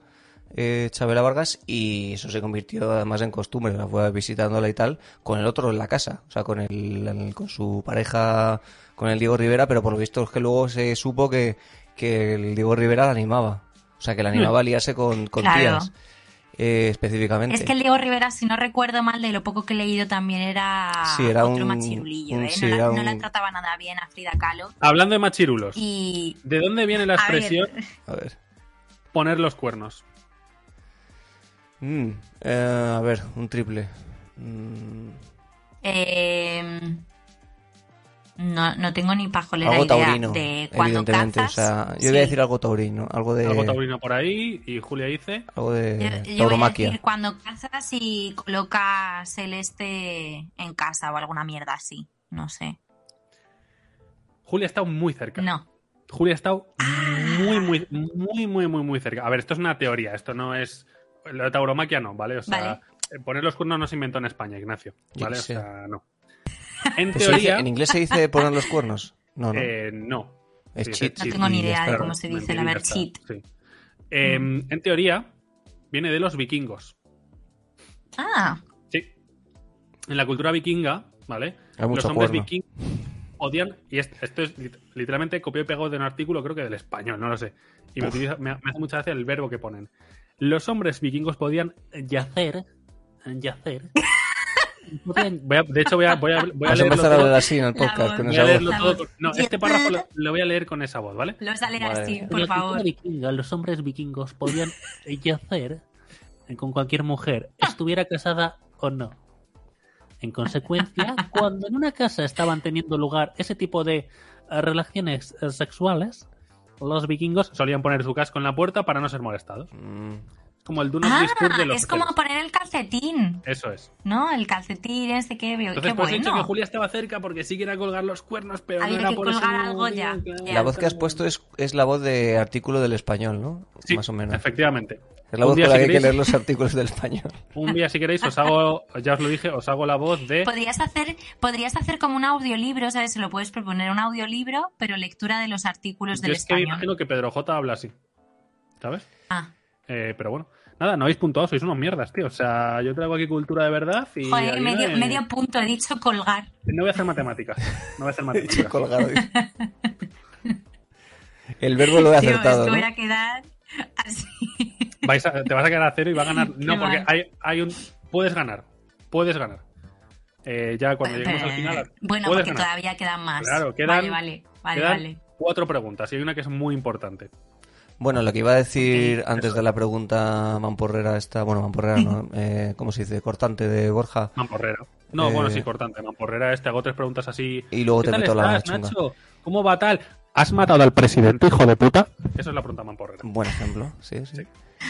eh, Chabela Vargas, y eso se convirtió además en costumbre, la fue visitándola y tal, con el otro en la casa, o sea, con, el, el- con su pareja, con el Diego Rivera, pero por lo visto es que luego se supo que, que el Diego Rivera la animaba. O sea, que la animaba a liarse con, con Claro. tías, eh, específicamente. Es que el Diego Rivera, si no recuerdo mal, de lo poco que he leído también era, Sí, era otro un- machirulillo, un- ¿eh? sí, no, la, no la trataba nada bien a Frida Kahlo. Hablando de machirulos, Y ¿de dónde viene la A ver. expresión A ver. poner los cuernos? Mm, eh, a ver, un triple. Mm, eh, no, no tengo ni pajolera algo idea de cuando evidentemente. cazas. o sea, yo sí. voy a decir algo taurino, algo de, Algo taurino por ahí y Julia dice... algo de Yo- yo voy a tauromaquia. decir cuando cazas y colocas el este en casa o alguna mierda así. No sé. Julia ha estado muy cerca. No. Julia ha estado muy, muy, muy, muy, muy, muy cerca. A ver, esto es una teoría, esto no es. Lo de tauromaquia no, ¿vale? O sea, Vale. eh, poner los cuernos no se inventó en España, Ignacio. ¿Vale? O sé. sea, no. En dice- teoría. ¿En inglés se dice poner los cuernos? No, no. eh, no. es cheat. No tengo ni idea de cómo se dice, la Mentirita ver está, cheat. sí. Eh, Mm. En teoría, viene de los vikingos. Ah, Sí. En la cultura vikinga, ¿vale? Hay mucho los hombres cuerno. vikingos odian. Y esto, esto es lit- literalmente copiado y pegado de un artículo, creo que del español, no lo sé. Y me, utiliza- me, me hace mucha gracia el verbo que ponen. Los hombres vikingos podían yacer. Yacer. Podían- voy a- de hecho, voy a, voy a, voy a leerlo empezar a hablar todo. así en el La podcast voz. con Voy esa a voz. leerlo La todo. voz. con- No, este párrafo lo, lo voy a leer con esa voz, ¿vale? lo vas a leer Vale. así, por cultura favor. los hombres vikingos podían yacer con cualquier mujer, estuviera casada o no. En consecuencia, cuando en una casa estaban teniendo lugar ese tipo de eh, relaciones eh, sexuales, los vikingos solían poner su casco en la puerta para no ser molestados. Mm, como el do not Ah, de los es como hoteles. poner el calcetín, Eso es. ¿no? El calcetín, este que veo. Entonces, Qué pues he dicho que bueno. Julia estaba cerca porque sí quería colgar los cuernos, pero Había no era que por eso. colgar algo ya. Claro. La voz que has puesto es, es la voz de artículo del español, ¿no? Sí, Más o menos. efectivamente. Es la voz con la si que hay que queréis- leer los artículos del español. Un día, si queréis, os hago, ya os lo dije, os hago la voz de... Podrías hacer, podrías hacer como un audiolibro, ¿sabes? Se lo puedes proponer un audiolibro, pero lectura de los artículos Yo del es que me español. imagino que Pedro J habla así. ¿Sabes? Ah, Eh, pero bueno. Nada, no habéis puntuado, sois unos mierdas, tío. O sea, yo traigo aquí cultura de verdad y. joder, medio, punto, he dicho colgar. no voy a hacer matemáticas. No voy a hacer He dicho matemáticas. colgado. El verbo lo he Tío, acertado, es que ¿no? voy a quedar así. Vais a- te vas a quedar a cero y va a ganar. No, Qué porque hay, hay un. Puedes ganar. Puedes ganar. Eh, ya cuando lleguemos al final. bueno, porque ganar. todavía quedan más. Claro, quedan- Vale, vale, vale, Quedan vale. cuatro preguntas y hay una que es muy importante. Bueno, lo que iba a decir antes de la pregunta mamporrera esta, bueno, mamporrera no, eh, ¿cómo se dice? Cortante de Borja. Mamporrera. No, Eh, bueno, sí, cortante. Mamporrera es, te hago tres preguntas así. Y luego ¿Qué te tal meto la estás, chunga. Nacho? ¿Cómo va tal? ¿Has matado al presidente, hijo de puta? Esa es la pregunta mamporrera. Buen ejemplo, sí, sí. Sí.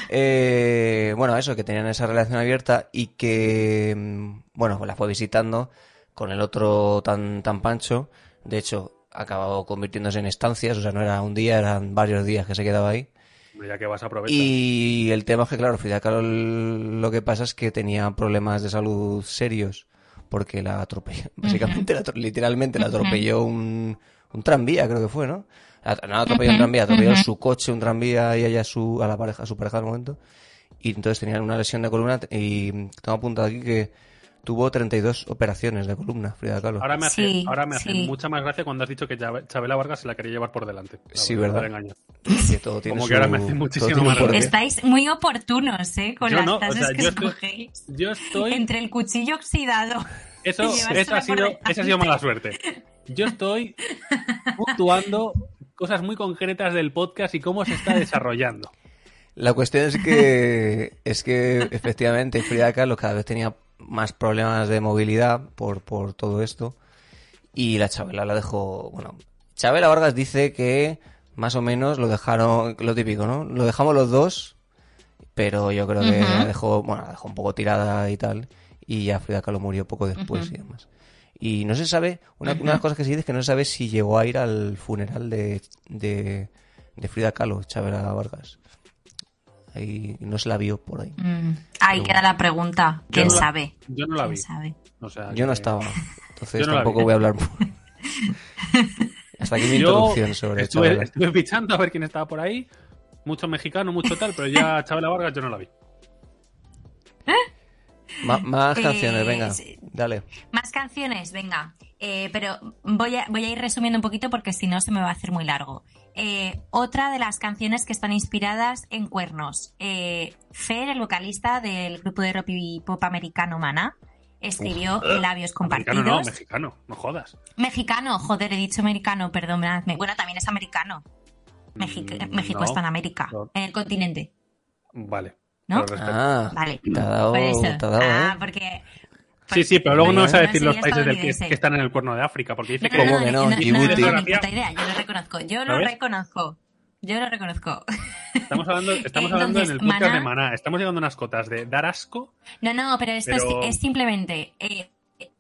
Eh, bueno, eso, que tenían esa relación abierta y que, mm, bueno, la fue visitando con el otro tan, tan pancho. De hecho, acabó convirtiéndose en estancias, o sea, no era un día, eran varios días que se quedaba ahí. Ya que vas a aprovechar. Y el tema es que, claro, Frida Kahlo lo que pasa es que tenía problemas de salud serios porque la atropelló, básicamente, la atro- literalmente la atropelló un, un tranvía, creo que fue, ¿no? La- No atropelló un tranvía, atropelló su coche, un tranvía y ella a su, a la pareja, a su pareja al momento. Y entonces tenían una lesión de columna y tengo apuntado aquí que tuvo 32 operaciones de columna, Frida Kahlo. Ahora me hace, Sí, ahora me hace sí. mucha más gracia cuando has dicho que Chab- Chabela Vargas se la quería llevar por delante. La Sí, verdad. Que todo tiene Como su- que ahora me hace muchísimo más porqué. Estáis muy oportunos, ¿eh? Con Yo las no, o frases sea, que yo estoy- escogéis. Yo estoy. Entre el cuchillo oxidado. Eso, eso ha por sido, delante. esa ha sido mala suerte. Yo estoy puntuando cosas muy concretas del podcast y cómo se está desarrollando. La cuestión es que es que efectivamente Frida Kahlo cada vez tenía más problemas de movilidad por, por todo esto y la Chabela la dejó, bueno, Chabela Vargas dice que más o menos lo dejaron, lo típico, ¿no? Lo dejamos los dos, pero yo creo que la dejó, bueno, la dejó un poco tirada y tal y ya Frida Kahlo murió poco después y demás. Y no se sabe, una, una de las cosas que se dice es que no se sabe si llegó a ir al funeral de, de, de Frida Kahlo, Chabela Vargas. Ahí no se la vio por ahí. Mm, Ahí Pero queda la pregunta. ¿Quién no la- sabe? Yo no la ¿Quién vi. sabe? O sea, Yo no estaba. Entonces no tampoco voy a hablar. Hasta aquí mi Yo introducción sobre estuve, Chabela. estuve fichando a ver quién estaba por ahí. Mucho mexicano, mucho tal, pero ya Chabela Vargas yo no la vi. Ma- más Eh, canciones, venga. sí. Dale. Más canciones, venga. Eh, pero voy a, voy a ir resumiendo un poquito porque si no se me va a hacer muy largo. Eh, otra de las canciones que están inspiradas en cuernos. Eh, Fer, el vocalista del grupo de rock y pop americano Mana, escribió Labios Americano Compartidos. no, mexicano, no jodas. Mexicano, joder, he dicho americano, perdonadme. Bueno, también es americano. Mexic- Mm, México no. está en América, no. en el continente, Vale. ¿no? Ah, Vale. te ha dado, Por eso. te ha dado, ah, ¿eh? porque... Sí, sí, pero luego no vas a decir los países del que, que están en el cuerno de África, porque dice No, que... no, ¿Cómo no, que no? no, no, Djibouti. no, no, idea, yo lo reconozco, yo lo ¿Sabes? reconozco, yo lo reconozco. Estamos hablando, estamos hablando en el Entonces, podcast de Maná- Maná. Estamos llegando a unas cotas de dar asco. No, no, pero esto Pero- Es, es simplemente. eh,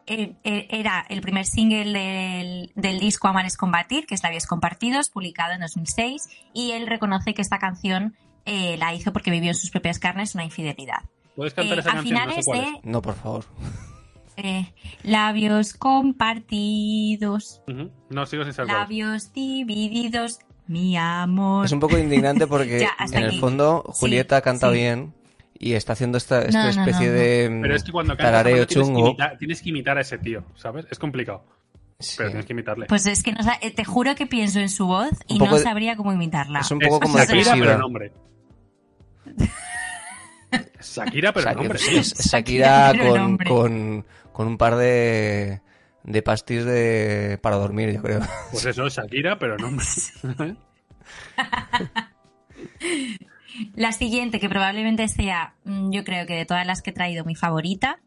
eh, eh, era el primer single del, del disco Amar es Combatir, que es Labios Compartidos, publicado en 2006, y él reconoce que esta canción eh, la hizo porque vivió en sus propias carnes una infidelidad. ¿Puedes cantar Eh, esa a canción? No sé finales cuál es. de No, por favor. Eh, Labios Compartidos. No, sigo sin saber. Labios Divididos, mi amor. Es un poco indignante porque Ya, en el fondo Julieta Sí, canta sí. bien y está haciendo esta, esta No, no, no, especie no. de mm, Pero es que cuando cantas tarareo tienes que, chungo. imitar, tienes que imitar a ese tío, ¿sabes? Es complicado, Sí. pero tienes que imitarle. Pues es que no, eh, te juro que pienso en su voz y no de- sabría cómo imitarla. Es un poco Es como Shakira, depresiva. pero nombre. Shakira, pero Shakira, nombre. sí, es Shakira pero con, nombre. con, con un par de, de pastis de, para dormir, yo creo. Pues eso, Shakira, pero nombre. La siguiente, que probablemente sea, mm, yo creo que de todas las que he traído, mi favorita,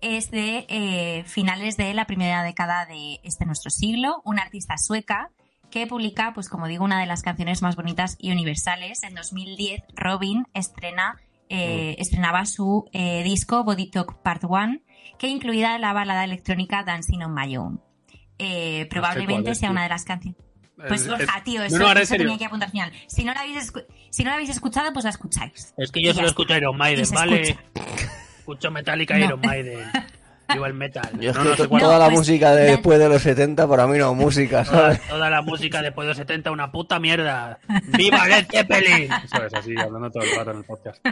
es de eh, finales de la primera década de este nuestro siglo, una artista sueca que publica, pues como digo, una de las canciones más bonitas y universales. En 2010, Robin estrena, eh, estrenaba su eh, disco Body Talk Part 1, que incluía la balada electrónica Dancing on My Own. Eh, probablemente sea tío. una de las canciones. Pues Es- Borja, tío, eso, no, eso tenía que apuntar al final. Si no la habéis, escu- si no la habéis escuchado, pues la escucháis. Es que yo solo escucho Iron Maiden, ¿vale? escucha. Escucho Metallica y No. Iron Maiden. Viva el metal. Yo es No, que no sé to- cuál- toda la pues, música de después de los 70 para mí no es música, Toda, ¿sabes? toda la música después de los 70, una puta mierda. ¡Viva Led Zeppelin! Eso es así, hablando todo el rato en el podcast.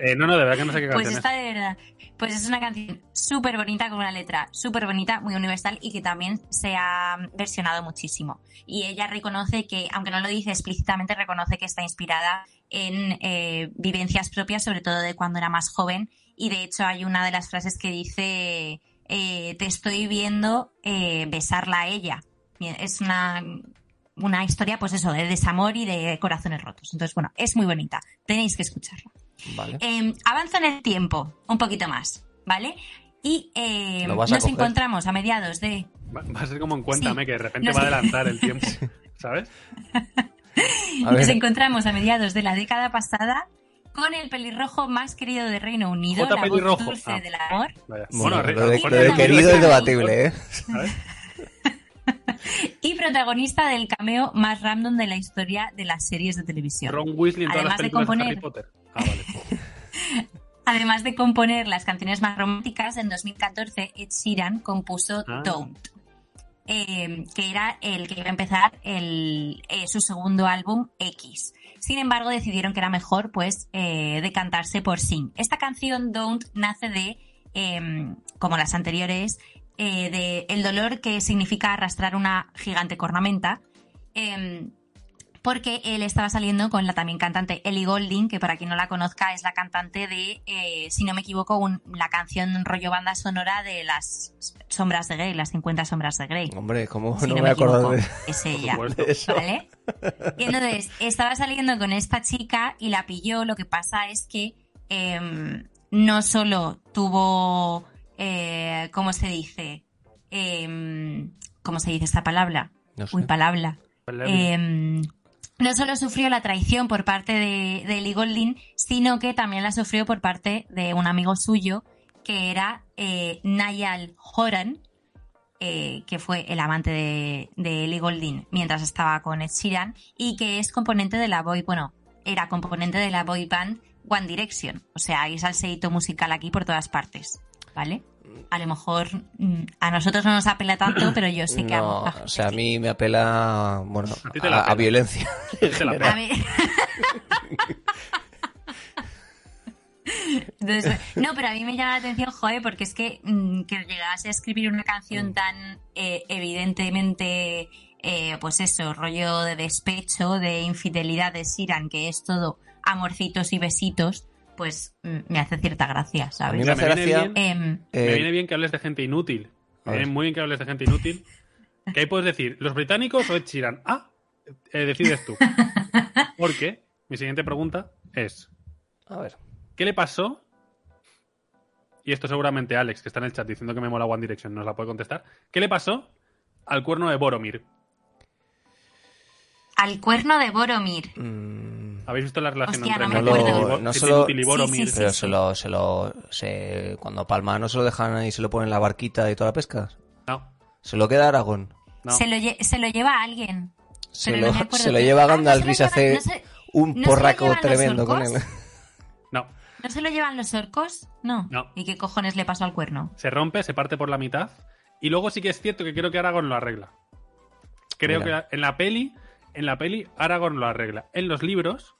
Eh, no, no, de verdad que no sé qué Pues canción esta de verdad. Pues es una canción súper bonita, con una letra súper bonita, muy universal y que también se ha versionado muchísimo. Y ella reconoce que, aunque no lo dice explícitamente, reconoce que está inspirada en eh, vivencias propias, sobre todo de cuando era más joven. Y de hecho hay una de las frases que dice, eh, te estoy viendo eh, besarla a ella. Es una, una historia, pues eso, de desamor y de corazones rotos. Entonces, bueno, es muy bonita. Tenéis que escucharla. Vale. Eh, avanzo en el tiempo, un poquito más, ¿vale? Y eh, vas nos coger. encontramos a mediados de... Va, va a ser como en Cuéntame, Sí. que de repente va a adelantar el tiempo, ¿sabes? Nos encontramos a mediados de la década pasada con el pelirrojo más querido de Reino Unido, J. la voz pelirrojo. dulce Ah. del amor, bueno, lo de, re- lo de querido es debatible, ¿eh? y protagonista del cameo más random de la historia de las series de televisión. Ron Weasley en todas las Además de películas de, componer- Harry Potter. Ah, vale. Además de componer las canciones más románticas, en 2014 Ed Sheeran compuso Ah. Don't, eh, que era el que iba a empezar el, eh, su segundo álbum X. Sin embargo, decidieron que era mejor pues eh, decantarse por Sing. Esta canción Don't nace de, eh, como las anteriores, eh, de el dolor que significa arrastrar una gigante cornamenta. em, porque él estaba saliendo con la también cantante Ellie Goulding, que para quien no la conozca es la cantante de, eh, si no me equivoco, un- la canción rollo banda sonora de las sombras de Grey, las 50 sombras de Grey. Hombre, ¿cómo Si no, no, me he acordado equivoco, de es ella. ¿Vale? Y entonces estaba saliendo con esta chica y la pilló. Lo que pasa es que em, no solo tuvo, eh, ¿cómo se dice? Em, ¿Cómo se dice esta palabra? No sé. Uy, palabra. Em, no solo sufrió la traición por parte de, de Goulding, sino que también la sufrió por parte de un amigo suyo, que era eh, Niall Horan, eh, que fue el amante de, de Goulding mientras estaba con Ed Sheeran, y que es componente de la boy, bueno, era componente de la boy band One Direction. O sea, hay salseíto musical aquí por todas partes. ¿vale? A lo mejor mm, a nosotros no nos apela tanto, pero yo sé que a No, gente o sea, a mí me apela, bueno, A ti te la a, a pela. violencia. Se la A mí- Entonces, no, pero a mí me llama la atención, joder, porque es que mm, que llegase a escribir una Mm. canción tan eh, evidentemente, eh, pues eso, rollo de despecho, de infidelidad de Siran, que es todo amorcitos y besitos, pues mm, me hace cierta gracia, A mí ¿sabes? me hace me viene gracia... bien. Em, Me eh, viene bien que hables de gente inútil. Me viene muy bien que hables de gente inútil. Que ahí puedes decir, ¿los británicos o Ed Sheeran? Ah, eh, decides tú. Porque mi siguiente pregunta es, a ver. ¿qué le pasó? Y esto seguramente Alex, que está en el chat diciendo que me mola One Direction, nos la puede contestar. ¿Qué le pasó al cuerno de Boromir? Al cuerno de Boromir. mm, ¿Habéis visto la relación Hostia, entre no solo- y Sí, Boromir? sí, pero sí. se lo, se lo, se, cuando palma no se lo dejan ahí y se lo ponen en la barquita y toda la pesca. No, Se lo queda Aragón. no. Se, lo lle- se lo lleva a alguien. Se lo, no se lo lleva Ah, ¿no Gandalf y se llevan- hace no se- un ¿no se lo porraco llevan los tremendo con él. No. ¿No se lo llevan los orcos? No. No. ¿Y qué cojones le pasó al cuerno? se rompe, se parte por la mitad. Y luego sí que es cierto que creo que Aragorn lo arregla. Creo Mira. que en la peli, en la peli, Aragorn lo arregla. En los libros,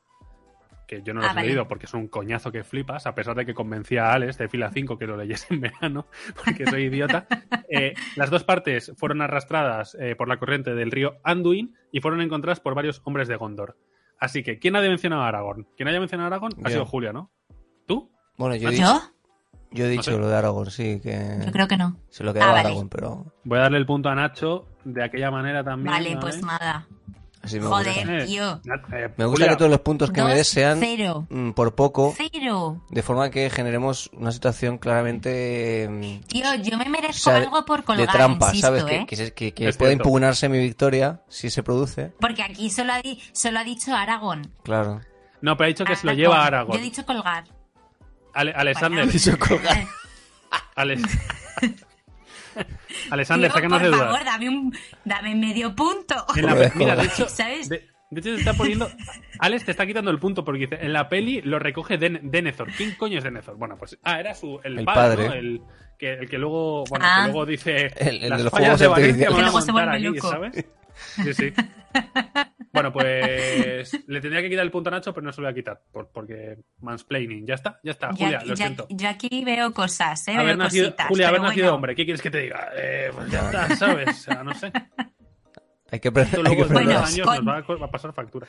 que yo no los Ah, he vale. leído porque es un coñazo que flipas, a pesar de que convencí a Alex de fila 5 que lo leyese en verano, porque soy idiota. eh, las dos partes fueron arrastradas eh, por la corriente del río Anduin y fueron encontradas por varios hombres de Gondor. Así que, ¿quién ha mencionado a Aragorn? Quien haya mencionado a Aragorn ha Yo. sido Julia, ¿no? ¿Tú? Bueno, yo he dicho, ¿Yo? yo he dicho sé. lo de Aragón, sí, que Yo creo que no. se lo quedaba Ah, vale. Aragón, pero Voy a darle el punto a Nacho de aquella manera también. Vale, ¿vale? pues nada. Así me Joder, gusta. Eh, tío. Nat- eh, Me gusta Julia, que todos los puntos que me Dos, des sean Cero. mm, por poco, Cero. de forma que generemos una situación claramente mm, Tío, yo me o merezco sea, algo por colgar, de trampa, insisto, ¿sabes? ¿eh? Que, que, que- pueda impugnarse mi victoria si se produce. Porque aquí solo ha, di- solo ha dicho Aragón. Claro. No, pero ha dicho que se lo lleva a Aragorn. Yo he dicho colgar. Ale- Alexander, Bueno. Dicho colgar. Alex. Alexander, sácanos de por dudas. favor, dame, un, dame medio punto. En la- mira, de hecho, ¿Sabes? de, de hecho, se está poniendo. Alex te está quitando el punto porque dice: en la peli lo recoge Den- Denethor. ¿Quién coño es Denethor? Bueno, pues. Ah, era su, el, El padre, padre. ¿no? El que, el que luego. Bueno, Ah. que luego dice. El- el las de los fallas de Valencia Que luego se vuelve aquí", loco. ¿sabes? Sí, sí. Bueno, pues le tendría que quitar el punto a Nacho, pero no se lo voy a quitar, por- porque mansplaining. Ya está, ya está. Yo, Julia, aquí- lo yo siento. aquí- yo aquí veo cosas, ¿eh? haber veo nacido, cositas. Julia, haber nacido hombre, ¿qué quieres que te diga? Eh, pues ya está, ¿sabes? O sea, no sé. Hay que, Esto luego en Bueno, años con- nos va a, co- va a pasar factura.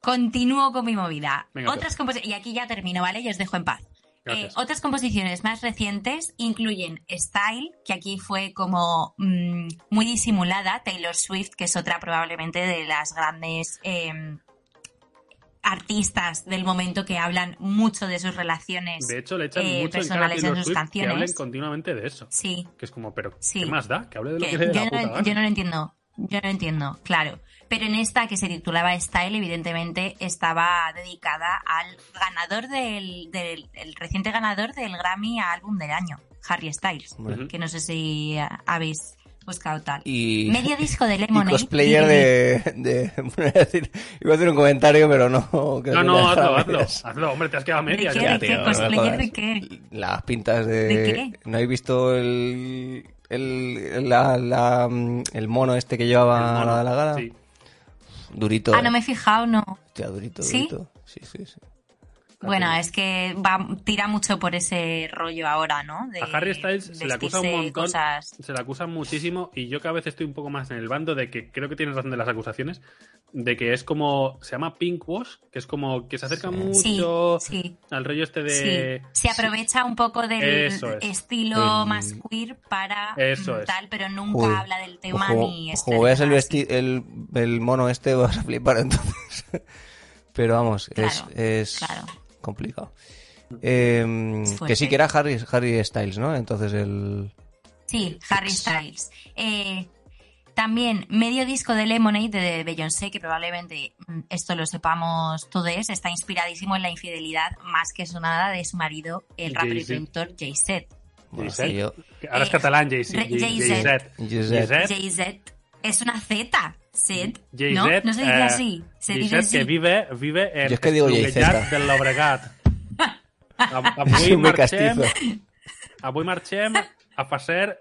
Continúo con mi movida. Venga, Otras compos- Y aquí ya termino, ¿vale? Y os dejo en paz. Eh, otras composiciones más recientes incluyen Style, que aquí fue como mm, muy disimulada, Taylor Swift, que es otra probablemente de las grandes eh, artistas del momento que hablan mucho de sus relaciones. De hecho, le echan eh, mucho personales en sus Swift que canciones. hablen continuamente de eso. Sí, Que es como, pero Sí. ¿qué más da? Que hable de lo que que le dé yo, la no, yo no lo entiendo. Yo no lo entiendo, claro. Pero en esta que se titulaba Style, evidentemente estaba dedicada al ganador del, del el reciente ganador del Grammy a álbum del año, Harry Styles. Que no sé si habéis buscado tal. Y, Medio disco de y Lemonade. cosplayer de, de- Iba a decir, iba a hacer un comentario, pero no. que No, no, hazlo, hazlo. Hazlo, hombre, te has quedado a ¿De qué? ya. ¿De qué? tío, no ¿Cosplayer de qué? Las pintas de... ¿De qué? ¿No habéis visto el, el, la- la, el mono este que llevaba la, la gala? Sí. Durito. Ah, no me he fijado, no. Hostia, durito, ¿Sí? durito. Sí, sí, sí. Bueno, es que va, tira mucho por ese rollo ahora, ¿no? De A Harry Styles se le acusa un montón. Cosas... Se le acusa muchísimo y yo cada vez estoy un poco más en el bando de que creo que tienes razón de las acusaciones, de que es como, se llama pink wash, que es como que se acerca Sí, mucho sí. al rollo este de... Sí, se aprovecha un poco del es. estilo El- más queer para Eso es. tal, pero nunca habla del tema Ojo, ni como veas el, el, el mono este vas a flipar entonces. Pero vamos, es, es claro. Complicado. Eh, Es que sí que era Harry, Harry Styles, ¿no? Entonces el... Sí, Harry Styles. Eh, también medio disco de Lemonade de Beyoncé, que probablemente mm, esto lo sepamos todos, está inspiradísimo en la infidelidad más que sonada de su marido, el rapero y Jay-Z. productor Jay-Z. Bueno, Jay-Z. sí, yo- Ahora es catalán, Jay-. Jay-Z. Jay-Z. Jay-Z es una Z. Jay-Z, ¿No? No se dice eh, así. Se dice así. que vive, vive en Yo es que digo Jay-Z. del Llobregat. Avui muy marxem, castizo. avui marxem a hacer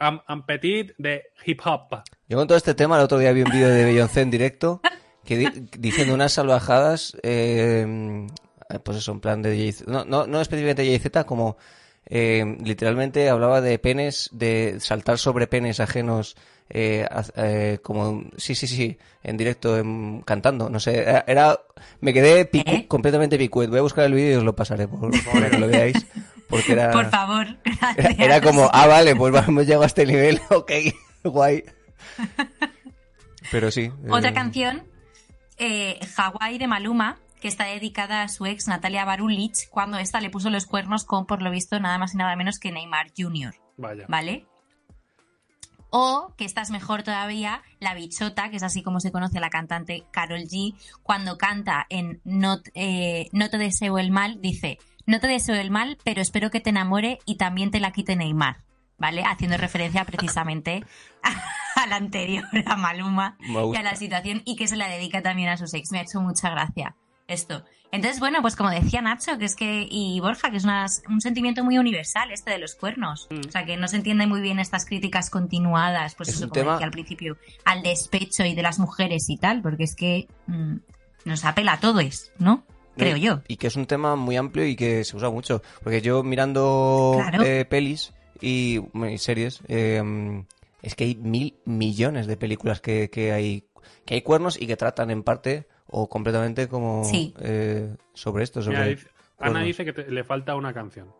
un, un petit de hip hop. Yo con todo este tema, el otro día vi un vídeo de Beyoncé en directo que di- diciendo unas salvajadas, eh, pues eso, en plan de Jay-Z. No, no, no específicamente Jay-Z, como eh, literalmente hablaba de penes, de saltar sobre penes ajenos, eh, eh, como, sí, sí, sí, en directo, en- cantando, no sé, era, era- me quedé picu- ¿Eh? completamente picuet. Voy a buscar el vídeo y os lo pasaré por, para que lo veáis, porque era... Por favor. Era, gracias. era como, ah, vale, pues hemos llegado a este nivel, ok, guay. Pero sí. Otra eh, canción, eh, Hawaii de Maluma, que está dedicada a su ex Natalia Barulich, cuando esta le puso los cuernos con, por lo visto, nada más y nada menos que Neymar Jr. Vaya. ¿Vale? O, que esta es mejor todavía, La Bichota, que es así como se conoce la cantante Carol G, cuando canta en No, eh, no te deseo el mal, dice, no te deseo el mal, pero espero que te enamore y también te la quite Neymar, ¿vale? Haciendo referencia precisamente a la anterior, a Maluma, y a la situación, y que se la dedica también a sus ex. Me ha hecho mucha gracia esto. Entonces, bueno, pues como decía Nacho, que es que, y Borja, que es una- un sentimiento muy universal este de los cuernos. O sea, que no se entiende muy bien estas críticas continuadas, pues Es eso, como tema- decía al principio, al despecho y de las mujeres y tal, porque es que mm, nos apela a todos, ¿no? Creo y- yo. Y que es un tema muy amplio y que se usa mucho. Porque yo mirando Claro. eh, pelis y, bueno, y series, eh, es que hay mil millones de películas que, que hay que hay cuernos y que tratan en parte o completamente como Sí. eh, sobre esto. Sobre Mira, dice- Ana dice que te- le falta una canción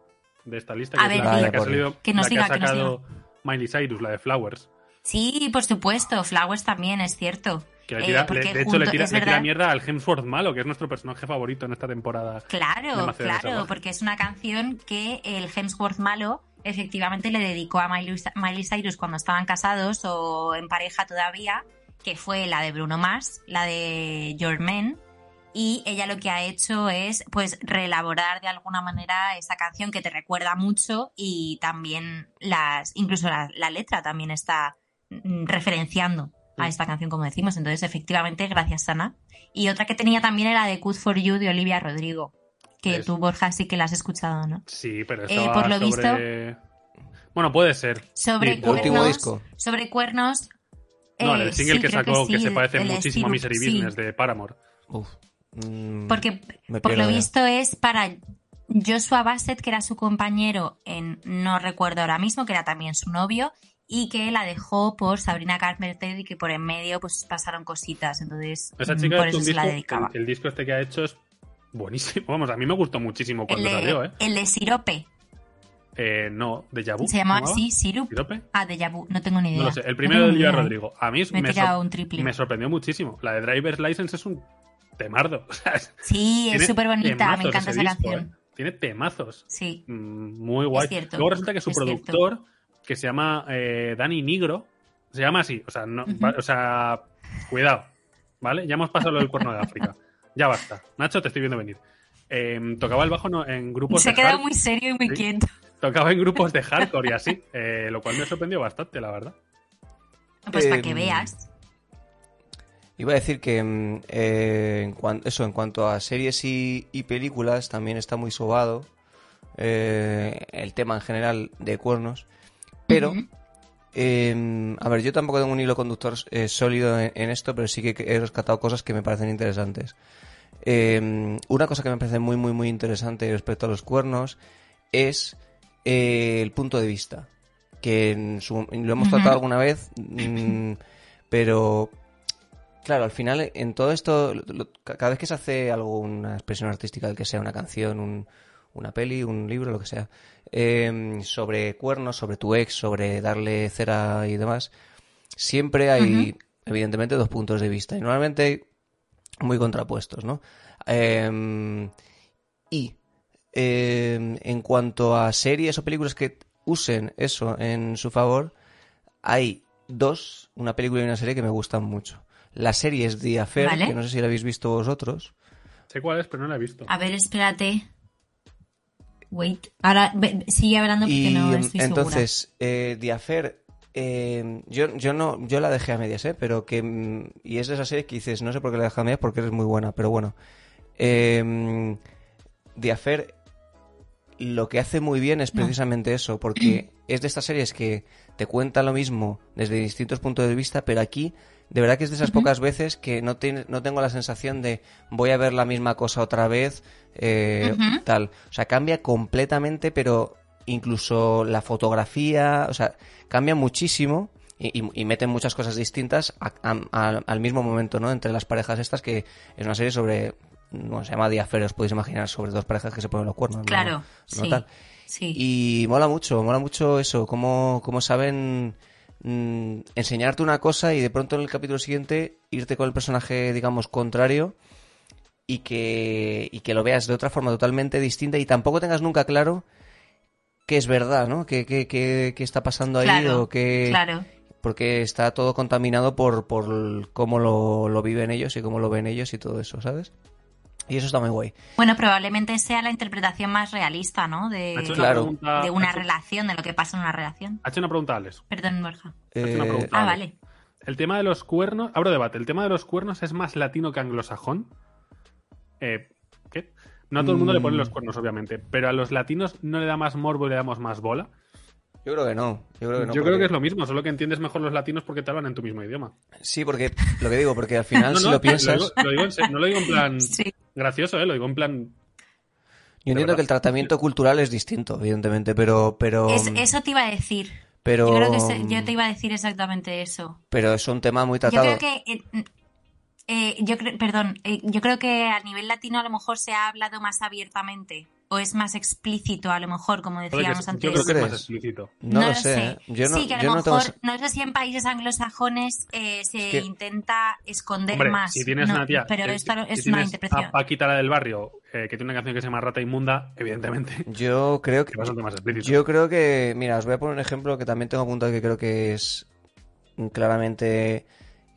de esta lista, A que es ver, la, que ha salido, Que nos la que diga, ha que nos sacado Miley Cyrus, la de Flowers. Sí, por supuesto, Flowers también, es cierto. Que le Eh, tira- le- de hecho, junto- le tira, le tira mierda al Hemsworth malo, que es nuestro personaje favorito en esta temporada. Claro, claro, porque es una canción que el Hemsworth malo efectivamente le dedicó a Miley, Miley Cyrus cuando estaban casados o en pareja todavía, que fue la de Bruno Mars, la de Your Man, y ella lo que ha hecho es pues reelaborar de alguna manera esa canción que te recuerda mucho y también las incluso la, la letra también está mm, referenciando a esta canción como decimos entonces efectivamente gracias Sana y otra que tenía también era de Good for You de Olivia Rodrigo que Es- tú Borja sí que la has escuchado ¿no? Sí, pero Eh, eso por lo visto- Bueno, puede ser. sobre Sí, el último cuernos disco. sobre cuernos No, eh, el single sí, que sacó que, sí, se parece el de muchísimo a Misery sí. Business de Paramore. Uf. Mm, Porque por lo ya. visto es para Joshua Bassett, que era su compañero en no recuerdo ahora mismo, que era también su novio, y que la dejó por Sabrina Carpenter y que por en medio pues pasaron cositas. Entonces, Esa mm, chica por es eso un se la disco, dedicaba. el, el disco este que ha hecho es buenísimo. Vamos, a mí me gustó muchísimo El cuando de, salió, ¿eh? el de Sirope. Eh, No, de Yabu. Se llamaba así, Sirup. ¿Sirope? Ah, de Yabu, no tengo ni idea. No lo sé. El No primero tengo de Olivia ¿eh? Rodrigo. A mí Me me, sor- un triple. me sorprendió muchísimo. La de Driver's License es un temardo. Sí, es súper bonita, me encanta esa disco, canción. ¿eh? Tiene temazos. Sí, Mm, Muy guay. cierto, Luego resulta que su cierto. productor, que se llama eh, Dani Nigro, se llama así. O sea, no, o sea, cuidado. ¿Vale? Ya hemos pasado lo del cuerno de África. Ya basta. Nacho, te estoy viendo venir. Eh, tocaba el bajo no- en grupos se ha quedado muy serio y muy Sí. quieto. Tocaba en grupos de hardcore y así, eh, lo cual me sorprendió bastante, la verdad. Pues para Em, que veas. Iba a decir que mm, eh, en, cuan- eso, en cuanto a series y, y películas también está muy sobado eh, el tema en general de cuernos. Pero, eh, a ver, yo tampoco tengo un hilo conductor eh, sólido en, en esto, pero sí que he rescatado cosas que me parecen interesantes. Eh, una cosa que me parece muy, muy, muy interesante respecto a los cuernos es eh, el punto de vista. Que en su- lo hemos tratado alguna vez, mm, pero claro, al final en todo esto, lo- lo- ca- cada vez que se hace algo, una expresión artística, que sea una canción, un- una peli, un libro, lo que sea, eh, sobre cuernos, sobre tu ex, sobre darle cera y demás, siempre hay, evidentemente, dos puntos de vista. Y normalmente muy contrapuestos, ¿no? Eh, y eh, en cuanto a series o películas que usen eso en su favor, hay dos, una película y una serie que me gustan mucho. La serie es The Affair, Vale. que no sé si la habéis visto vosotros. Sé cuál es, pero no la he visto. A ver, espérate. Wait. Ahora sigue hablando porque Y no em, estoy entonces, eh, The Affair, eh, yo, yo no, yo la dejé a medias, ¿eh? Pero que, y es de esa serie que dices, no sé por qué la dejé a medias porque es muy buena, pero bueno. Eh, The Affair, lo que hace muy bien es precisamente eso, porque es de estas series que te cuenta lo mismo desde distintos puntos de vista, pero aquí de verdad que es de esas pocas veces que no, tiene- no tengo la sensación de voy a ver la misma cosa otra vez, eh, tal. O sea, cambia completamente, pero incluso la fotografía, o sea, cambia muchísimo y, y- y meten muchas cosas distintas a- a- a- al mismo momento, ¿no? Entre las parejas estas, que es una serie sobre, bueno, se llama Diaferos, podéis imaginar, sobre dos parejas que se ponen los cuernos. ¿no? Claro, No sí. tal. Sí. Y mola mucho, mola mucho eso, cómo, cómo saben mm, enseñarte una cosa y de pronto en el capítulo siguiente irte con el personaje, digamos, contrario y que, y que lo veas de otra forma totalmente distinta y tampoco tengas nunca claro qué es verdad, ¿no? ¿Qué, qué, qué, qué está pasando ahí Claro, o qué... claro. Porque está todo contaminado por, por cómo lo, lo viven ellos y cómo lo ven ellos y todo eso, ¿sabes? Y eso está muy guay. Bueno, probablemente sea la interpretación más realista, ¿no? De, Ha hecho Claro. una pregunta, de una ha hecho- relación, de lo que pasa en una relación. ha hecho una pregunta a Alex. Perdón, Borja. Ha hecho una Eh, pregunta. Ah, Alex. vale. El tema de los cuernos. Abro debate. ¿El tema de los cuernos es más latino que anglosajón? Eh, ¿Qué? No a todo el mundo le ponen Mm. los cuernos, obviamente. Pero a los latinos no le da más morbo y le damos más bola. Yo creo que no. Yo creo que no. Yo creo porque- que es lo mismo, solo que entiendes mejor los latinos porque te hablan en tu mismo idioma. Sí, porque lo que digo, porque al final No, si lo piensas... digo, lo digo en no lo digo en plan Sí. gracioso, ¿eh? Lo digo en plan. Yo entiendo que el tratamiento cultural es distinto, evidentemente, pero pero Es- eso te iba a decir. pero Yo creo que se- yo te iba a decir exactamente eso. pero es un tema muy Yo tratado. creo que. eh, eh, yo creo, perdón, eh, yo creo que a nivel latino a lo mejor se ha hablado más abiertamente o es más explícito a lo mejor, como decíamos antes. yo creo que es más explícito. No, lo sé. ¿eh? Yo no, sí, que a lo no tengo mejor, no sé si en países anglosajones eh, se que- intenta esconder Hombre, más. si tienes No, una tía. Pero si- esto si es una interpretación. A Paquita la del barrio, eh, que tiene una canción que se llama Rata Inmunda, evidentemente. Yo creo que Que bastante más explícito. yo creo que mira, os voy a poner un ejemplo que también tengo apuntado que creo que es claramente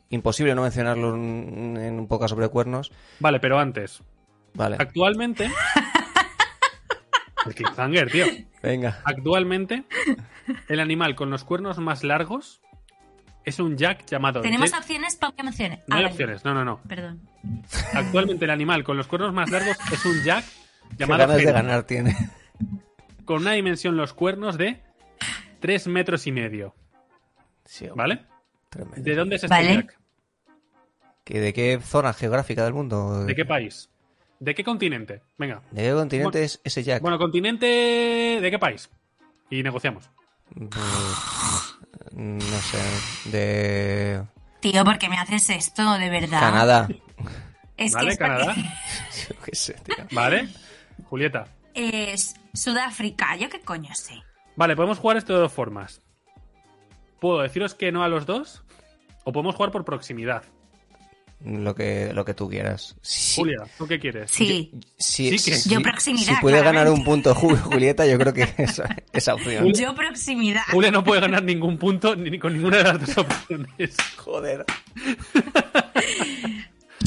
imposible no mencionarlo en, en un poco sobre cuernos. Vale, pero antes. Vale. Actualmente. el cliffhanger, tío. Venga. Actualmente, el animal con los cuernos más largos es un jack llamado. ¿Tenemos Jet- opciones? Qué opciones. No Ah, hay vale. opciones, no, no, no. Perdón. Actualmente el animal con los cuernos más largos es un jack Qué llamado ganas de ganar tiene. con una dimensión los cuernos de 3 metros y medio. Sí, ¿Vale? tremendo. ¿De dónde es este Vale. jack? ¿Que ¿De qué zona geográfica del mundo? ¿De qué país? ¿De qué continente? Venga. ¿De qué continente Bueno, es ese Jack? Bueno, continente. ¿De qué país? Y negociamos. Pues, no sé, de Tío, ¿por qué me haces esto? De verdad. Canadá. Es ¿Vale? que es porque- Canadá. Yo qué sé, tío. ¿Vale? Julieta. Es Sudáfrica, yo qué coño sé. Vale, podemos jugar esto de dos formas. Puedo deciros que no a los dos. O podemos jugar por proximidad. Lo que, lo que tú quieras. Sí, Julia, ¿tú qué quieres? Sí. sí, sí que- sí, Yo proximidad, Si puede ganar un punto Ju- Julieta, yo creo que esa, esa opción. Yo proximidad. Julia no puede ganar ningún punto ni con ninguna de las dos opciones. Joder.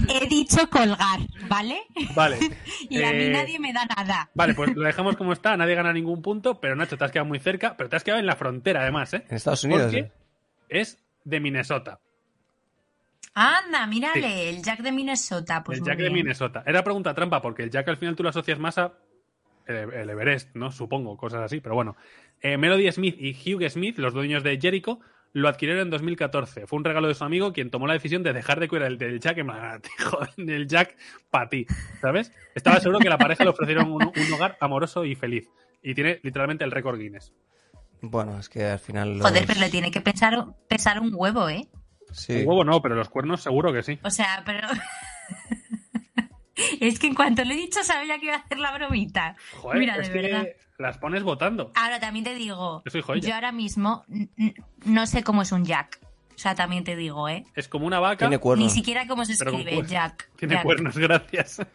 He dicho colgar, ¿vale? Vale. Y a mí Eh, nadie me da nada. Vale, pues lo dejamos como está. Nadie gana ningún punto. Pero Nacho, te has quedado muy cerca. Pero te has quedado en la frontera, además, ¿eh? En Estados Unidos. Porque ¿eh? es de Minnesota. Anda, mírale, el Jack de Minnesota. Pues el Jack de. Minnesota. Era pregunta trampa, porque el Jack al final tú lo asocias más a el, el Everest, ¿no? Supongo, cosas así, pero bueno. Eh, Melody Smith y Hugh Smith, los dueños de Jericho, lo adquirieron en 2014. Fue un regalo de su amigo quien tomó la decisión de dejar de cuidar el del Jack en plan, "Ah, te joden el Jack para ti, ¿sabes? Estaba seguro que la pareja le ofrecieron un, un hogar amoroso y feliz. Y tiene literalmente el récord Guinness. Bueno, es que al final. los- Joder, pero le tiene que pensar, pesar un huevo, ¿eh? Sí. Un huevo no, pero los cuernos seguro que sí. O sea, pero... es que en cuanto lo he dicho sabía que iba a hacer la bromita. Joder, Mira, es de verdad. que las pones votando. Ahora también te digo, Yo soy joya. yo ahora mismo no sé cómo es un Jack. O sea, también te digo, ¿eh? Es como una vaca. Tiene Ni cuernos. siquiera cómo se escribe Jack. Tiene Jack. cuernos, gracias.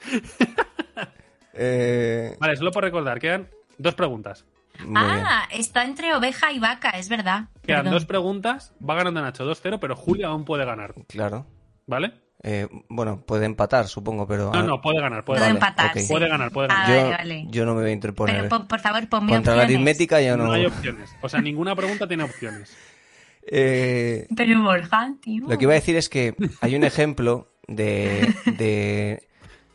Eh, Vale, solo por recordar, quedan dos preguntas. Muy bien. Ah, está entre oveja y vaca, es verdad. Quedan Perdón. dos preguntas, va ganando Nacho 2-0, pero Julia aún puede ganar, Claro. ¿vale? Eh, bueno, puede empatar, supongo, pero. No, no, puede ganar, puede Vale, empatar, sí. Puede ganar, puede Ah, ganar. yo, vale, vale. yo no me voy a interponer. Pero por, por favor, ponme Contra la aritmética yo no. No hay opciones. O sea, ninguna pregunta tiene opciones. Eh, Pero Borja, tío. Lo que iba a decir es que hay un ejemplo de, de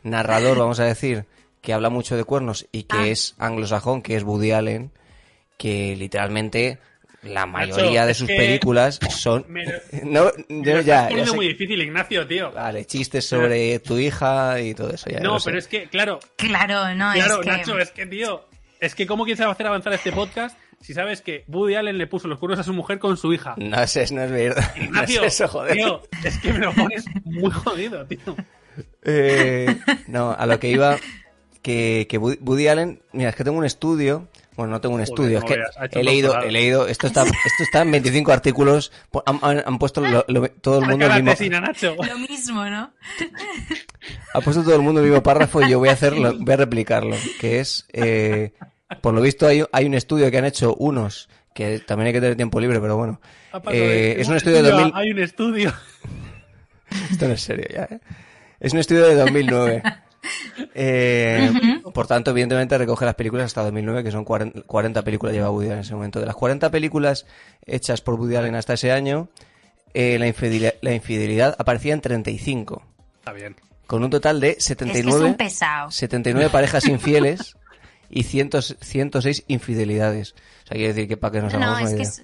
narrador, vamos a decir, que habla mucho de cuernos y que Ah. es anglosajón, que es Woody Allen, que literalmente la mayoría de sus que- películas son... Me lo- No, me yo lo ya, estás ya sé- muy difícil, Ignacio, tío. Vale, chistes sobre tu hija y todo eso. Ya no, sé. pero es que, claro, Claro, no, claro, es que... Nacho, es que, tío, es que ¿cómo quieres hacer avanzar este podcast si sabes que Woody Allen le puso los cuernos a su mujer con su hija? No es, eso, no es verdad. No es Ignacio, eso, joder. tío, es que me lo pones muy jodido, tío. Eh, no, a lo que iba, que, que Woody Allen, mira, es que tengo un estudio, bueno, no tengo un Joder, estudio, no es que he leído, he leído, esto está, esto está en 25 artículos, han, han- han puesto lo- lo- todo el mundo el mismo, tesina, Nacho. Lo mismo, ¿no? ha puesto todo el mundo el mismo párrafo y yo voy a hacerlo, voy a replicarlo, que es, eh, por lo visto hay, hay un estudio que han hecho unos, que también hay que tener tiempo libre, pero bueno, eh, es un estudio de 2000, Hay un estudio. Esto no es serio ya, ¿eh? Es un estudio de 2009. Eh, Por tanto, evidentemente recoge las películas hasta 2009, que son 40, 40 películas lleva Woody Allen en ese momento. De las 40 películas hechas por Woody Allen hasta ese año, eh, la, infidelidad, la infidelidad aparecía en 35, Está bien. con un total de Es que es 79, un pesado. 79 parejas infieles y 100 106 infidelidades. O sea, quiere decir que para que nos No, hagamos es una que idea. es...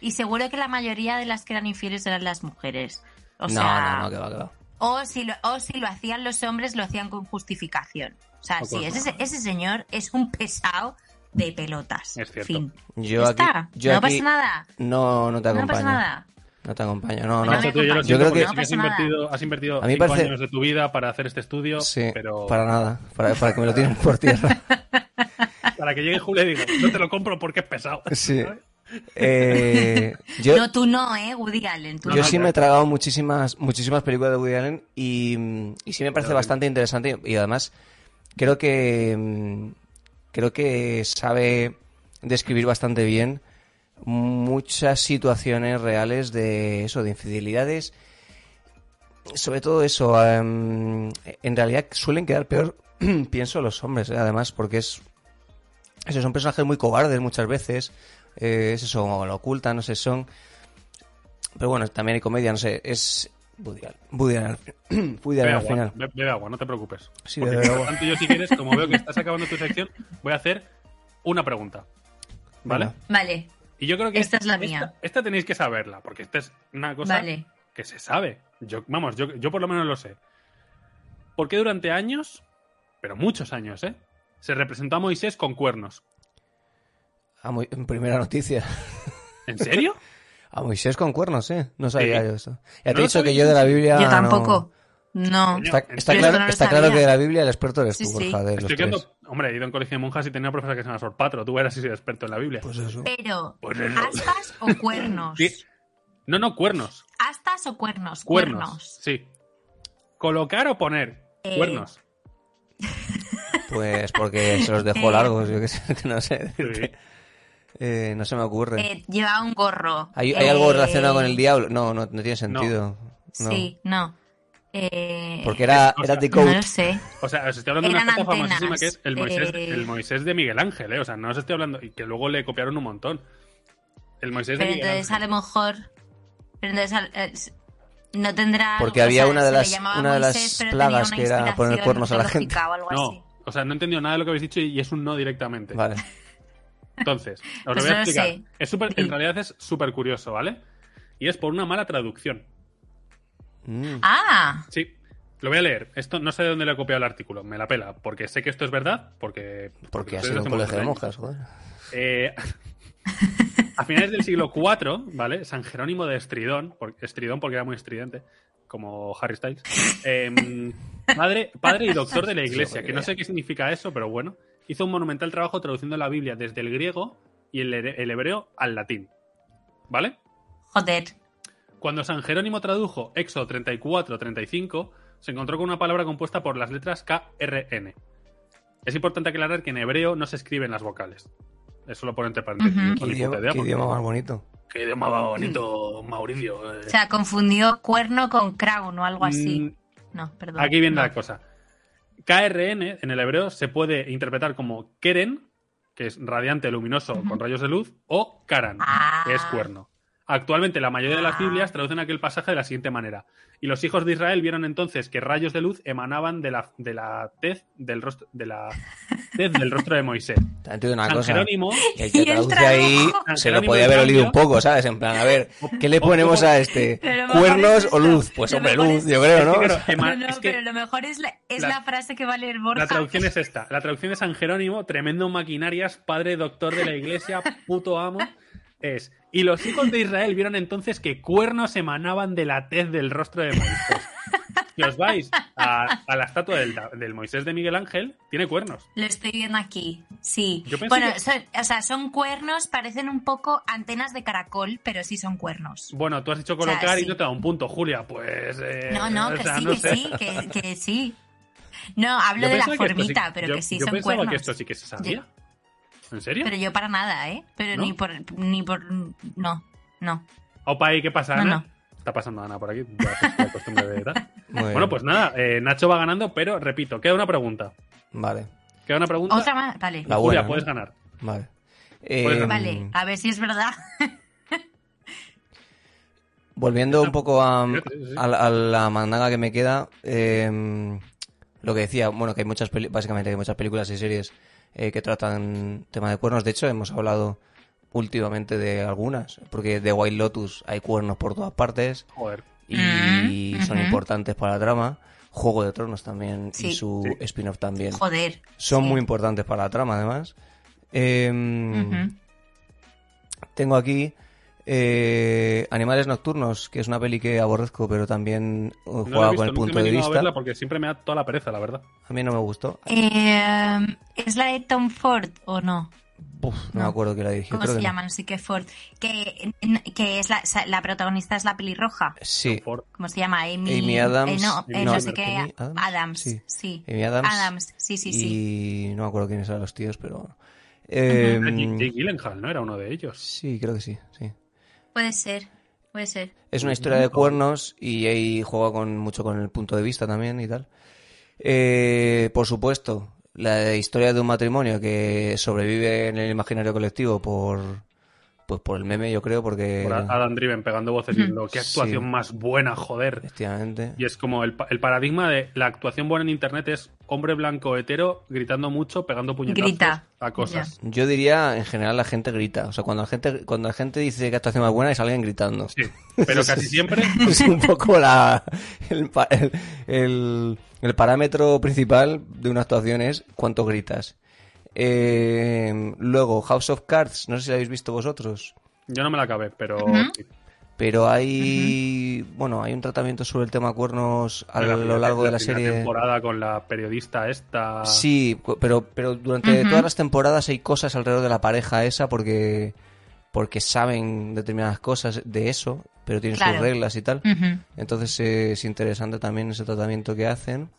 Y seguro que la mayoría de las que eran infieles eran las mujeres. O no, sea, no, no, que va, que va. O, si lo, o si lo hacían los hombres, lo hacían con justificación. O sea, O sí, ese, ese señor es un pesado de pelotas. Es cierto. Fin. Yo Ya aquí, está. yo no aquí pasa nada. No, no te No acompaño. pasa nada. No te acompaño. No, no. No yo creo que- has No pasa invertido, has invertido A mí cinco parece- años de tu vida para hacer este estudio, Sí, pero para nada. Para, para que me lo tiren por tierra. para que llegue Julio y diga, no te lo compro porque es pesado. Sí. Eh, yo No, tú no, ¿eh? Woody Allen. Tú yo no. sí me he tragado muchísimas, muchísimas películas de Woody Allen y, y sí me parece bastante interesante y además creo que creo que sabe describir bastante bien muchas situaciones reales de eso, de infidelidades. Sobre todo eso, em, en realidad suelen quedar peor, pienso, los hombres, eh, además, porque es eso, son personajes muy cobardes muchas veces, eh, es eso, o lo ocultan, no sé, son... Pero bueno, también hay comedia, no sé, es... Woody Allen, Woody Allen, al agua, final. be- bebe agua, no te preocupes. Sí, Porque bebe por agua. tanto, yo si quieres, como veo que estás acabando tu sección, voy a hacer una pregunta. ¿Vale? Vale, Y yo creo que Esta es la mía. Esta tenéis que saberla, porque esta es una cosa vale. que se sabe. Yo, vamos, yo, yo por lo menos lo sé. ¿Por qué durante años, pero muchos años, ¿eh? Se representó a Moisés con cuernos. A Mo- en primera noticia. ¿En serio? A Moisés con cuernos, ¿eh? No sabía yo esto. Ya te ¿No he dicho que yo de la Biblia. Yo no- tampoco. No. Está, claro, no lo está claro sabía. que de la Biblia el experto eres tú, Sí, sí. Borja, de los Estoy tres. quedando... Hombre, he ido en colegio de monjas y tenía una profesora que se llama Sor Patro. Tú eras así de experto en la Biblia. Pues eso. Pero, Pues eso. ¿astas o cuernos? Sí. No, no, cuernos. ¿Astas o cuernos? Cuernos. Cuernos. Sí. Colocar o poner. Eh, Cuernos. Pues porque se los dejó Eh. largos, yo qué sé, que no sé. Eh, no se me ocurre. Eh, llevaba un gorro. ¿Hay, hay algo Eh, relacionado con el diablo? No, no, no tiene sentido. No. Sí, no. Eh, Porque era, O era sea, The No lo sé. O sea, os estoy hablando de una foto famosísima que es el Moisés, eh. el Moisés de Miguel Ángel, ¿eh? O sea, no os estoy hablando. Y que luego le copiaron un montón. El Moisés de Pero Miguel entonces a Ángel. lo mejor. Pero entonces no tendrá. Porque o había sea, una de las- una de las Moisés, plagas que era poner cuernos a la gente. O algo así. No, o sea, no he entendido nada de lo que habéis dicho y es un no directamente. Vale. Entonces, os Pues lo voy a explicar. Es súper- en realidad es súper curioso, ¿vale? Y es por una mala traducción. Mm. Ah, Sí, lo voy a leer. Esto no sé de dónde le he copiado el artículo. Me la pela, porque sé que esto es verdad, porque... Porque ha ustedes sido un colegio de monjas, joder. Eh, a finales del siglo IV, ¿vale? San Jerónimo de Estridón, por- Estridón porque era muy estridente, como Harry Styles, em, padre, padre y doctor de la iglesia, que no sé qué significa eso, pero bueno, hizo un monumental trabajo traduciendo la Biblia desde el griego y el, he- el hebreo al latín, ¿vale? joder. Cuando San Jerónimo tradujo Éxodo 34-35, se encontró con una palabra compuesta por las letras KRN. Es importante aclarar que en hebreo no se escriben las vocales. Eso lo pone entre paréntesis. Qué idioma, puta idea, qué porque- idioma más bonito. Qué idioma más bonito, Mauricio. eh. O sea, confundió cuerno con crown o algo así. Mm, No, perdón. Aquí viene No. la cosa. KRN en el hebreo se puede interpretar como Keren, que es radiante, luminoso, con rayos de luz, o Karan, Ah. que es cuerno. Actualmente la mayoría de las Ah. Biblias traducen aquel pasaje de la siguiente manera. Y los hijos de Israel vieron entonces que rayos de luz emanaban de la, de la tez del rostro de la tez del rostro de Moisés. Te digo una San cosa. Jerónimo, El que el traduce ahí. San se lo podía haber olido un poco, ¿sabes? En plan, a ver, ¿qué le ponemos a este? ¿Cuernos o luz? Pues hombre, luz, es- yo creo, Es ¿no? que, claro, ema- No, no, es que pero lo mejor es la, es la- la frase que va a leer Borja. la traducción es esta. La traducción de San Jerónimo, tremendo maquinarias, padre doctor de la iglesia, puto amo, es. Y los hijos de Israel vieron entonces que cuernos emanaban de la tez del rostro de Moisés. Si os vais a, a la estatua del, del Moisés de Miguel Ángel, tiene cuernos. Lo estoy viendo aquí, sí. Yo Bueno, que- son, o sea, son cuernos, parecen un poco antenas de caracol, pero sí son cuernos. Bueno, tú has dicho O sea, colocar y no te da un punto, Julia. Pues. eh, No, no, o que sea, sí, no que sé. sí, que, que sí. No, hablo Yo de la que esto sí- formita, pero yo- que sí yo son pensaba cuernos. que esto sí que se sabía. ¿En serio? Pero yo para nada, ¿eh? Pero ¿No? ni por... Ni por... No, no. Opa, ¿y qué pasa, No, Ana? no. Está pasando Ana por aquí. La costumbre de bien. Bueno, pues nada, eh, Nacho va ganando, pero repito, queda una pregunta. Vale, Queda una pregunta. Otra más, vale. La Julia, buena, ¿no? puedes ganar. vale. Vale, a ver si es verdad. Volviendo un poco a, a la- a la mandanga que me queda, eh, lo que decía, bueno, que hay muchas, peli- básicamente hay muchas películas y series eh, que tratan tema de cuernos. De hecho, hemos hablado últimamente de algunas, porque de White Lotus hay cuernos por todas partes Joder. y Mm, son importantes para la trama. Juego de Tronos también y su Sí. spin-off también. Joder. Son sí. muy importantes para la trama, además. Eh, Ujú. Tengo aquí eh, Animales Nocturnos, que es una peli que aborrezco, pero también No con el nunca punto me he de a vista. verla porque siempre me da toda la pereza, la verdad. A mí no me gustó. Eh, ¿Es la de Tom Ford o no? Uf, no, No. me acuerdo que la dirigió. ¿Cómo creo se llama? No sé qué Ford. Que, que es la, la protagonista es la pelirroja. Sí, ¿Cómo se llama? Amy, Amy Adams. eh, no, eh, No, no sé qué. Amy Adams, Adams. sí. Sí. Amy Adams. Adams. Sí, sí, sí. y no me acuerdo quiénes eran los tíos, pero bueno. Eh, Jake Gyllenhaal, ¿no? Era uno de ellos. sí, creo que sí, sí. Puede ser. Puede ser. Es una historia de cuernos y ahí juega con, mucho con el punto de vista también y tal. Eh, por supuesto, la historia de un matrimonio que sobrevive en el imaginario colectivo por, pues por el meme, yo creo, porque Por Adam Driven pegando voces diciendo qué actuación Sí. más buena, joder. efectivamente, Y es como el, pa- el paradigma de la actuación buena en internet es hombre blanco hetero gritando mucho, pegando puñetazos Grita. a cosas. yo diría en general la gente grita, o sea, cuando la gente cuando la gente dice que actuación más buena es alguien gritando. Sí, pero casi siempre es un poco la el, el, el- el parámetro principal de una actuación es cuánto gritas. Eh, luego, House of Cards, no sé si la habéis visto vosotros, yo no me la acabé, pero. Pero hay bueno hay un tratamiento sobre el tema cuernos a La lo largo de la primera serie. temporada con la periodista esta. Sí, pero pero durante todas las temporadas hay cosas alrededor de la pareja esa porque porque saben determinadas cosas de eso, pero tienen sus reglas y tal. Entonces eh, es interesante también ese tratamiento que hacen.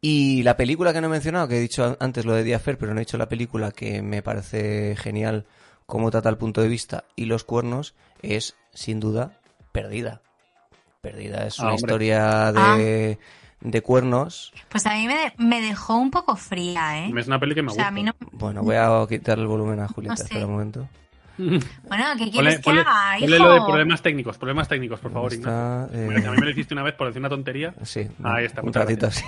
Y la película que no he mencionado, que he dicho an- antes lo de Diafer, pero no he dicho la película que me parece genial cómo trata el punto de vista y los cuernos, es sin duda Perdida. Perdida es Ah, una hombre. historia de, de cuernos. Pues a mí me, de- me dejó un poco fría, ¿eh? Es una peli que me O gusta. sea, a mí no... Bueno, voy a quitar el volumen a Julieta, No sé. espera un momento. Bueno, ¿qué Ponle, quieres que ponle- haga, ponle hijo? lo de problemas técnicos, problemas técnicos, por favor. Está, eh, Mira, que A mí me lo hiciste una vez por decir una tontería. Sí, Ahí está, un ratito así.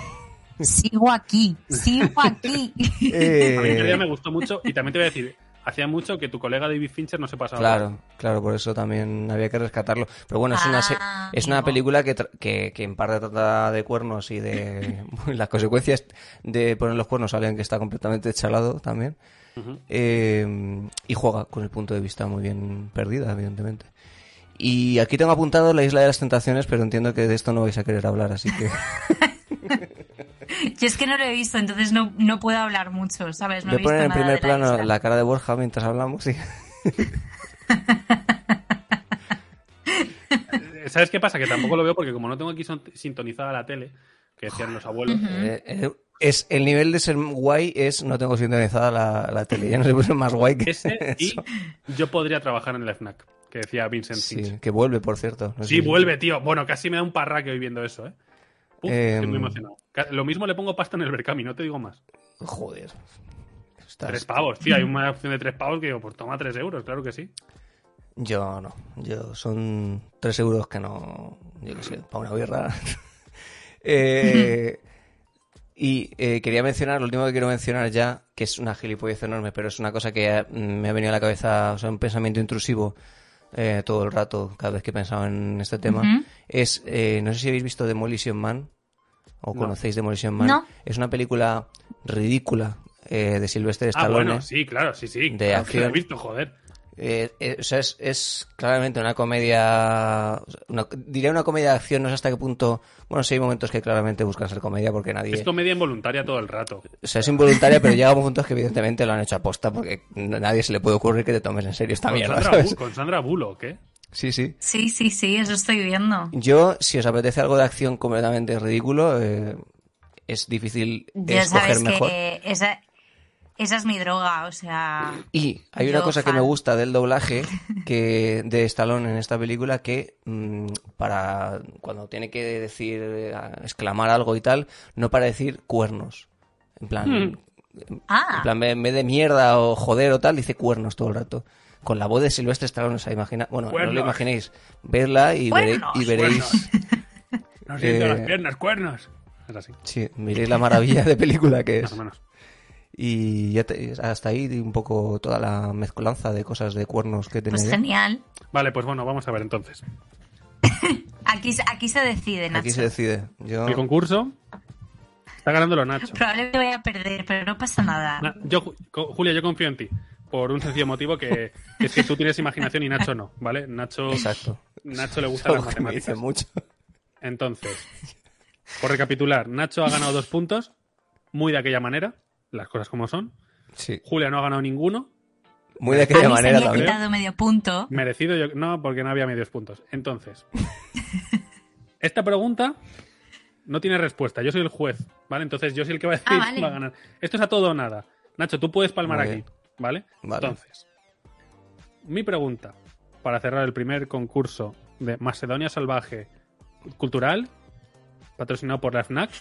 Sigo aquí, sigo aquí. Eh, A mí me gustó mucho y también te voy a decir, hacía mucho que tu colega David Fincher no se pasaba. Claro, claro, por eso también había que rescatarlo. Pero bueno, es una, se- Ah, es una película que, tra- que, que en parte trata de cuernos y de las consecuencias de poner los cuernos a alguien que está completamente chalado también. Eh, y juega con el punto de vista muy bien perdida, evidentemente. Y aquí tengo apuntado la Isla de las Tentaciones, pero entiendo que de esto no vais a querer hablar, así que... Yo es que no lo he visto, entonces no, no puedo hablar mucho, ¿sabes? No Voy he a visto poner en nada primer de la plano isla. la cara de Borja mientras hablamos. y- ¿Sabes qué pasa? Que tampoco lo veo porque como no tengo aquí sintonizada la tele, que decían los abuelos, Eh, eh, es el nivel de ser guay es no tengo sintonizada la, la tele ya no se puede ser más guay que ese y yo podría trabajar en el FNAC, que decía Vincent Finch. sí, que vuelve por cierto No Sí, si- vuelve, tío. Bueno, casi me da un parraque hoy viendo eso, ¿eh? Uf, Em. estoy muy emocionado. Lo mismo le pongo pasta en el Berkami, no te digo más. joder Estás- Tres pavos, tío. Hay una opción de tres pavos que digo, pues toma tres euros, claro que sí. Yo no. Yo son tres euros que no. Yo qué sé, para una birra. Eh, y eh, quería mencionar, lo último que quiero mencionar ya, que es una gilipollez enorme, pero es una cosa que me ha venido a la cabeza, o sea, un pensamiento intrusivo eh, todo el rato, cada vez que he pensado en este tema, es, eh, no sé si habéis visto Demolition Man, o No. conocéis Demolition Man. No. Es una película ridícula eh, de Sylvester Ah, Stallone. bueno, sí, claro, sí, sí. De Claro que lo acción. he visto, joder. Eh, eh, o sea, es, es claramente una comedia. Una, diría una comedia de acción, no sé hasta qué punto. Bueno, sí hay momentos que claramente buscan ser comedia porque nadie. Es comedia involuntaria todo el rato. O sea, es involuntaria, pero llega a puntos que evidentemente lo han hecho aposta porque a nadie se le puede ocurrir que te tomes en serio esta Con mierda. Sandra, ¿sabes? Bu- con Sandra Bullock, ¿eh? Sí, sí. Sí, sí, sí, eso estoy viendo. Yo, si os apetece algo de acción completamente ridículo, eh, es difícil Ya escoger sabes mejor. que esa, esa es mi droga, o sea... Y hay una cosa que me gusta del doblaje que de Stallone en esta película que mm, para cuando tiene que decir eh, exclamar algo y tal, no para decir cuernos. En plan, Ah, en plan en vez de mierda o joder o tal, dice cuernos todo el rato. Con la voz de Silvestre Stallone, o sea, imagina, bueno, no Cuernos. lo imaginéis, verla y, veréis, Cuernos, y veréis, No siento Eh, las piernas, cuernos. Es así, sí, veréis la maravilla de película que más es. o menos. Y ya te- hasta ahí un poco toda la mezcolanza de cosas de cuernos que pues tenía. genial. Vale, pues bueno, vamos a ver entonces. Aquí, se- aquí se decide, Nacho. Aquí se decide. Yo... El concurso está ganándolo Nacho. Probablemente voy a perder, pero no pasa nada. Na- yo, Julia, yo confío en ti. Por un sencillo motivo que, que es que tú tienes imaginación y Nacho no, ¿vale? Nacho, Exacto. Nacho le gustan las me dice matemáticas. mucho. Entonces, por recapitular, Nacho ha ganado dos puntos, muy de aquella manera, las cosas como son. Sí. Julia no ha ganado ninguno, Muy de a aquella mí se manera me ha también. quitado medio punto. merecido yo, no, porque no había medios puntos. Entonces, esta pregunta no tiene respuesta, yo soy el juez, ¿vale? Entonces yo soy el que va a decir Ah, vale. va a ganar. Esto es a todo o nada. Nacho, tú puedes palmar Muy aquí, bien. ¿Vale? Vale. Entonces, mi pregunta para cerrar el primer concurso de Macedonia Salvaje Cultural, patrocinado por la FNAC.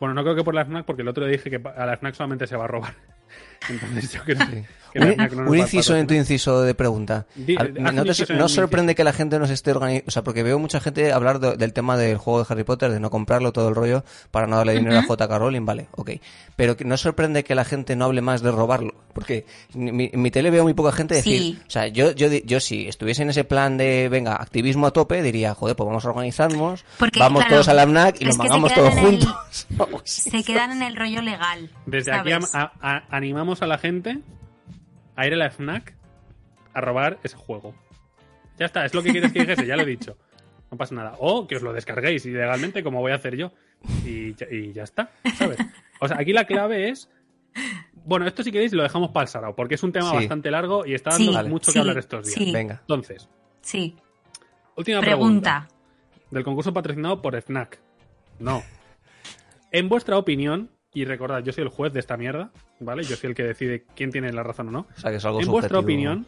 Bueno, no creo que por la FNAC, porque el otro día dije que a la FNAC solamente se va a robar. Entonces yo creo que la Un, un inciso en tu inciso de pregunta. Di- ¿No, te- no sorprende que la gente nos esté organizando? O sea, porque veo mucha gente hablar de- del tema del juego de Harry Potter, de no comprarlo, todo el rollo, para no darle dinero a J.K. Rowling, vale, ok. Pero que no sorprende que la gente no hable más de robarlo. Porque en mi, en mi tele veo muy poca gente decir, Sí. o sea, yo, yo, yo si estuviese en ese plan de, venga, activismo a tope, diría, joder, pues vamos a organizarnos, Porque, vamos claro, todos a la AMNAC y nos que quedan todos en el- juntos. Se quedan en el rollo legal. Desde aquí ¿sabes? a- a- a- animamos a la gente a ir a la FNAC a robar ese juego. Ya está, es lo que quieres que dijese, ya lo he dicho. No pasa nada. O que os lo descarguéis ilegalmente, como voy a hacer yo. Y ya, y ya está, ¿sabes? O sea, aquí la clave es. Bueno, esto si queréis lo dejamos para el sarao, porque es un tema Sí. bastante largo y está dando mucho que hablar estos días. sí. Venga. Entonces, Sí. última pregunta. Pregunta. del concurso patrocinado por FNAC. No. En vuestra opinión, y recordad, yo soy el juez de esta mierda, ¿vale? Yo soy el que decide quién tiene la razón o no. O sea, que es algo En vuestra opinión,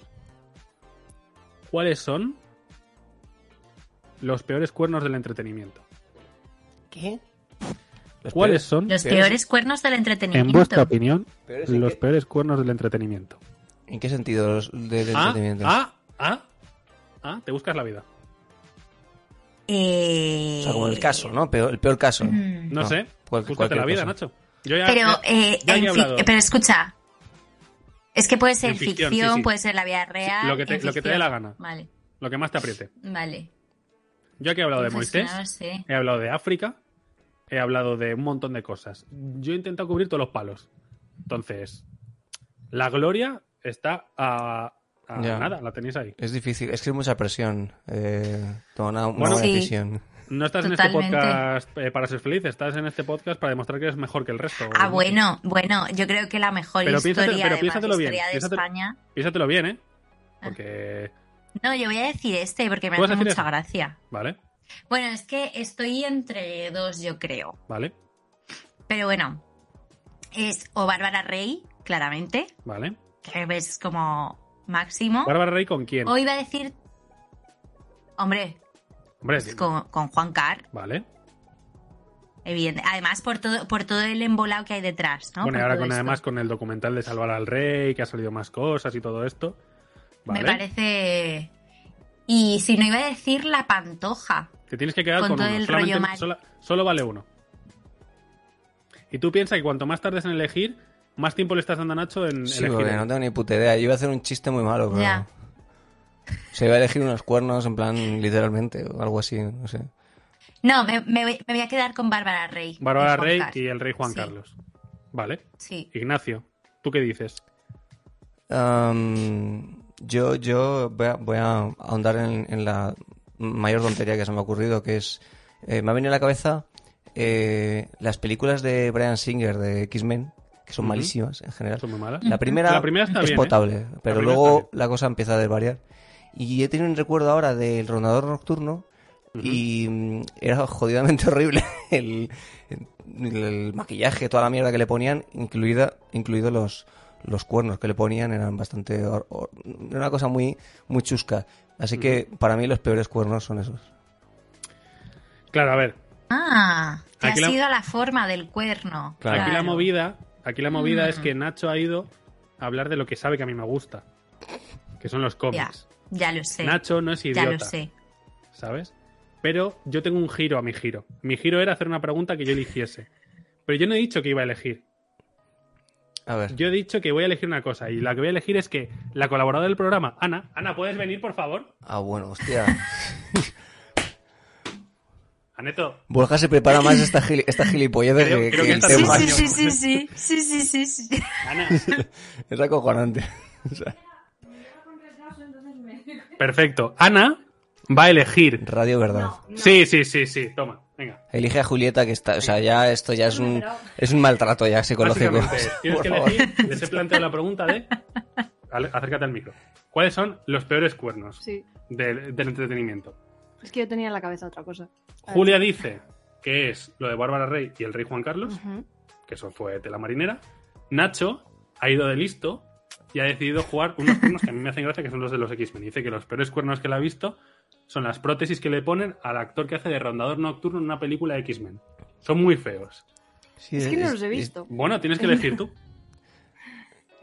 ¿cuáles son los peores cuernos del entretenimiento? ¿Qué? Los ¿Cuáles peores- son, Los peores cuernos del entretenimiento. en vuestra opinión, ¿Peores en los qué? peores cuernos del entretenimiento? ¿En qué sentido los del Ah, entretenimiento? ah, ah, ah, te buscas la vida. Eh... O sea, como el caso, ¿no? Peor- el peor caso. Mm. No, No, sé, cual- búscate la vida, cosa. Nacho. Yo ya, Pero, ya- eh, ya he en fi- hablado. pero escucha. Es que puede ser En ficción, ficción, sí, sí. puede ser la vida real. lo que te- en lo que te ficción. dé la gana. Vale, lo que más te apriete. vale. Yo aquí he hablado de Pues Moisés, he hablado de África, he hablado de un montón de cosas. Yo he intentado cubrir todos los palos. Entonces, la gloria está a, a nada, la tenéis ahí. Es difícil, es que es mucha presión eh, tomar una, una Bueno, buena Sí. decisión. No estás en este podcast eh, para ser feliz, estás en este podcast para demostrar que eres mejor que el resto. Ah, bueno, bueno, yo creo que la mejor Pero piénsate- historia, pero además, piénsatelo bien, historia de piénsatelo- España. Piénsatelo bien, ¿eh? Ah. Porque... No, yo voy a decir este porque me ¿Tú vas hace mucha ese? gracia. Vale, Bueno, es que estoy entre dos, yo creo. vale, Pero bueno, es o Bárbara Rey, claramente, vale. que ves como máximo. Bárbara Rey con quién? O iba a decir, hombre, Hombre, pues con, con Juan Carr, vale. evidente. Además, por todo, por todo el embolado que hay detrás, ¿no? bueno, y ahora con esto. además con el documental de Salvar al Rey, que ha salido más cosas y todo esto. Vale. Me parece. Y si no iba a decir la pantoja. Te tienes que quedar Con con, todo uno. el Solamente- rollo mal. solo vale uno. Y tú piensas que cuanto más tardes en elegir, más tiempo le estás dando a Nacho en Sí, elegir. porque no tengo ni puta idea. Yo iba a hacer un chiste muy malo, pero... Ya. Se iba a elegir unos cuernos, en plan, literalmente, o algo así, no sé. No, me, me voy, me voy a quedar con Bárbara Rey. Bárbara Rey Carlos. y el rey Juan Sí, Carlos. Vale. Sí. Ignacio, ¿tú qué dices? Am, yo yo voy a, voy a ahondar en, en la mayor tontería que se me ha ocurrido, que es... eh, me ha venido a la cabeza eh, las películas de Brian Singer de X-Men, que son malísimas en general. ¿Son muy malas? La primera, La primera está es bien, ¿eh? potable, pero luego la cosa empieza a desvariar. Y he tenido un recuerdo ahora del Rondador Nocturno y mm, era jodidamente horrible el, el- el maquillaje, toda la mierda que le ponían, incluida, incluido los, los cuernos que le ponían, eran bastante... era una cosa muy, muy chusca. Así que para mí los peores cuernos son esos. Claro, a ver. Ah, te Aquí has la- ido a la forma del cuerno. Claro. Aquí la movida, aquí la movida Mm. es que Nacho ha ido a hablar de lo que sabe que a mí me gusta. Que son los cómics. Ya lo sé. Nacho no es ya idiota. lo sé. ¿sabes? Pero yo tengo un giro a mi giro. Mi giro era hacer una pregunta que yo eligiese. Pero yo no he dicho que iba a elegir. A ver. Yo he dicho que voy a elegir una cosa. Y la que voy a elegir es que la colaboradora del programa, Ana, Ana, ¿puedes venir, por favor? Ah, bueno, hostia. Aneto, Borja se prepara más esta, gili- esta gilipollez Creo- que, creo que que el esta Sí, sí, sí, sí, sí, sí, sí, sí, sí. Ana. Es acojonante. O sea, Perfecto. Ana va a elegir. radio verdad. Sí, sí, sí, sí. Toma, venga. Elige a Julieta que está, o sea, ya esto ya es un es un maltrato ya psicológico. Tienes Por que favor. elegir. Les he planteado la pregunta de. Acércate al micro. ¿Cuáles son los peores cuernos Sí, del, del entretenimiento? es que yo tenía en la cabeza otra cosa. Julia dice que es lo de Bárbara Rey y el rey Juan Carlos, que eso fue tela marinera. Nacho ha ido de listo y ha decidido jugar unos cuernos que a mí me hacen gracia, que son los de los X-Men. Dice que los peores cuernos que le ha visto son las prótesis que le ponen al actor que hace de rondador nocturno en una película de X-Men. Son muy feos. Sí, Es que no es- los he es- visto. Bueno, tienes que elegir tú.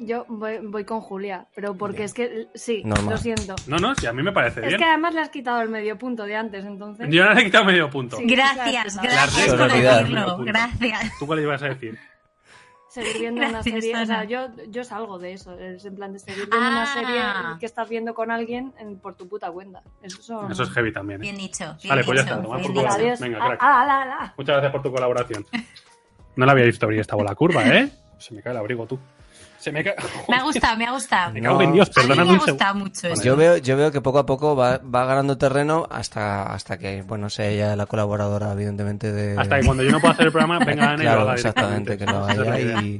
Yo voy, voy con Julia, pero porque es que sí, Normal. lo siento. No, no, si a mí me parece Es bien. que además le has quitado el medio punto de antes, entonces. Yo ahora le he quitado medio punto. Sí. Gracias, La gracias por decirlo. Gracias. ¿Tú cuál ibas a decir? Seguir viendo una serie. O sea, yo, yo salgo de eso. Es en plan de seguir viendo una Ah. serie que estás viendo con alguien en- por tu puta cuenta. Eso, son- Eso es heavy también. ¿eh? Bien dicho. Bien Vale, pues ya está, toma bien por culo. dicho. Adiós. Venga, Ah, crack. ah, ala, ala. Muchas gracias por tu colaboración. No la había visto abrir esta bola curva, ¿eh? Se me cae el abrigo, tú. Se me ha gustado, me ha gustado. Me cago en Dios, A mí me perdóname ha un segundo. gustado mucho eso. Yo veo, yo veo que poco a poco va, va ganando terreno hasta, hasta que, bueno, sea ella la colaboradora, evidentemente, de... Hasta que cuando yo no pueda hacer el programa, venga Ana y lo Claro, haga exactamente, que lo haga y,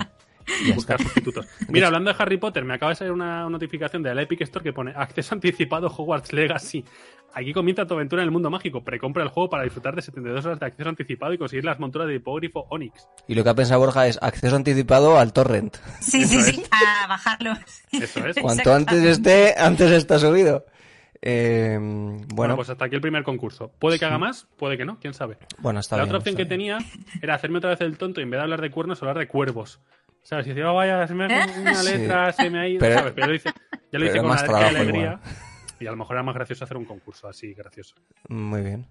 y Buscar está. sustitutos. Mira, hablando de Harry Potter, me acaba de salir una notificación de la Epic Store que pone acceso anticipado Hogwarts Legacy. Aquí comienza tu aventura en el mundo mágico. Precompra el juego para disfrutar de 72 horas de acceso anticipado y conseguir las monturas de hipógrifo Onix. Y lo que ha pensado Borja es acceso anticipado al torrent. Sí, sí, sí, a bajarlo. Eso es. Cuanto antes esté, antes está subido. Eh, Bueno, bueno, pues hasta aquí el primer concurso. Puede que haga más, puede que no, quién sabe. bueno, está la bien. otra opción está que bien. tenía era hacerme otra vez el tonto y en vez de hablar de cuernos, hablar de cuervos. ¿Sabes? Y decía, oh, vaya, se me ha hecho una Sí. letra, se me ha ido, Pero- ¿sabes? Pero lo hice, ya lo hice con más una alegría, trabajo alegría. igual. Y a lo mejor era más gracioso hacer un concurso así, gracioso. Muy bien.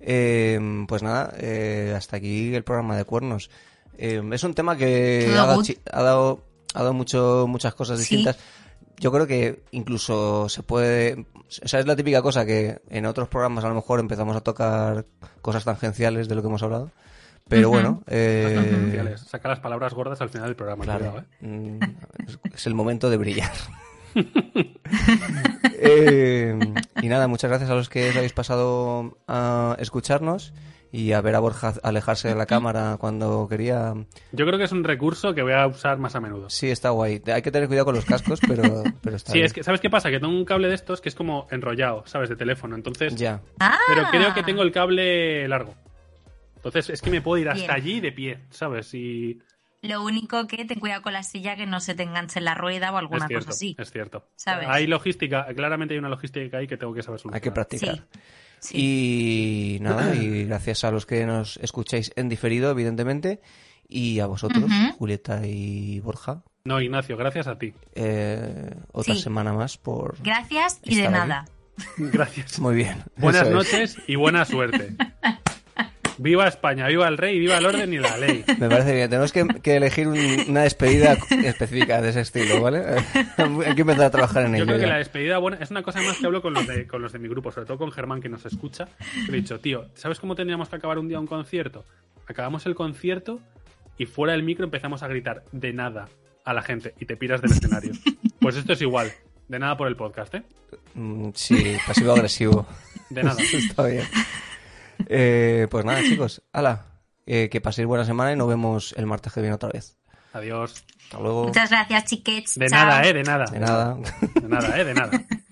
Eh, pues nada, eh, hasta aquí el programa de cuernos. Eh, es un tema que ha dado, ha dado, ha dado mucho, muchas cosas Sí. distintas. Yo creo que incluso se puede... O sea, es la típica cosa que en otros programas a lo mejor empezamos a tocar cosas tangenciales de lo que hemos hablado. Pero bueno, eh. Saca las palabras gordas al final del programa. Claro, cuidado, ¿eh? mm, es, es el momento de brillar. Eh, y nada, muchas gracias a los que os habéis pasado a escucharnos y a ver a Borja alejarse de la cámara cuando quería. Yo creo que es un recurso que voy a usar más a menudo. Sí, está guay. Hay que tener cuidado con los cascos, pero, pero está Sí, bien. es que, ¿sabes qué pasa? Que tengo un cable de estos que es como enrollado, ¿sabes? De teléfono. Entonces, Ya. Ah, pero creo que tengo el cable largo. Entonces, es que me puedo ir hasta Bien. allí de pie, ¿sabes? Y Lo único que ten cuidado con la silla que no se te enganche en la rueda o alguna cierto, cosa así. es cierto. ¿Sabes? Hay logística, claramente hay una logística ahí que tengo que saber solucionar. Hay que practicar. Sí. Sí. Y nada, y gracias a los que nos escucháis en diferido, evidentemente, y a vosotros, Ujú. Julieta y Borja, No, Ignacio, gracias a ti. eh, otra Sí. semana más por... Gracias y de nada. Gracias. Muy bien. Buenas es. noches y buena suerte. Viva España, viva el rey, viva el orden y la ley. Me parece bien. Tenemos que, que elegir un- una despedida específica de ese estilo, ¿vale? Hay que empezar a trabajar en Yo ello. creo que la despedida buena es una cosa más que hablo con los de, con los de mi grupo, sobre todo con Germán que nos escucha. que Le he dicho, tío, ¿sabes cómo tendríamos que acabar un día un concierto? Acabamos el concierto y fuera del micro empezamos a gritar de nada a la gente y te piras del escenario. Pues esto es igual. De nada por el podcast, ¿eh? Mm, Sí, pasivo-agresivo. De nada. Está bien. Eh, pues nada, chicos. Hala. eh, que paséis buena semana y nos vemos el martes que viene otra vez. Adiós. Hasta luego. Muchas gracias, chiquets. De Chao. nada, ¿eh? De nada. De nada. De nada, ¿eh? De nada.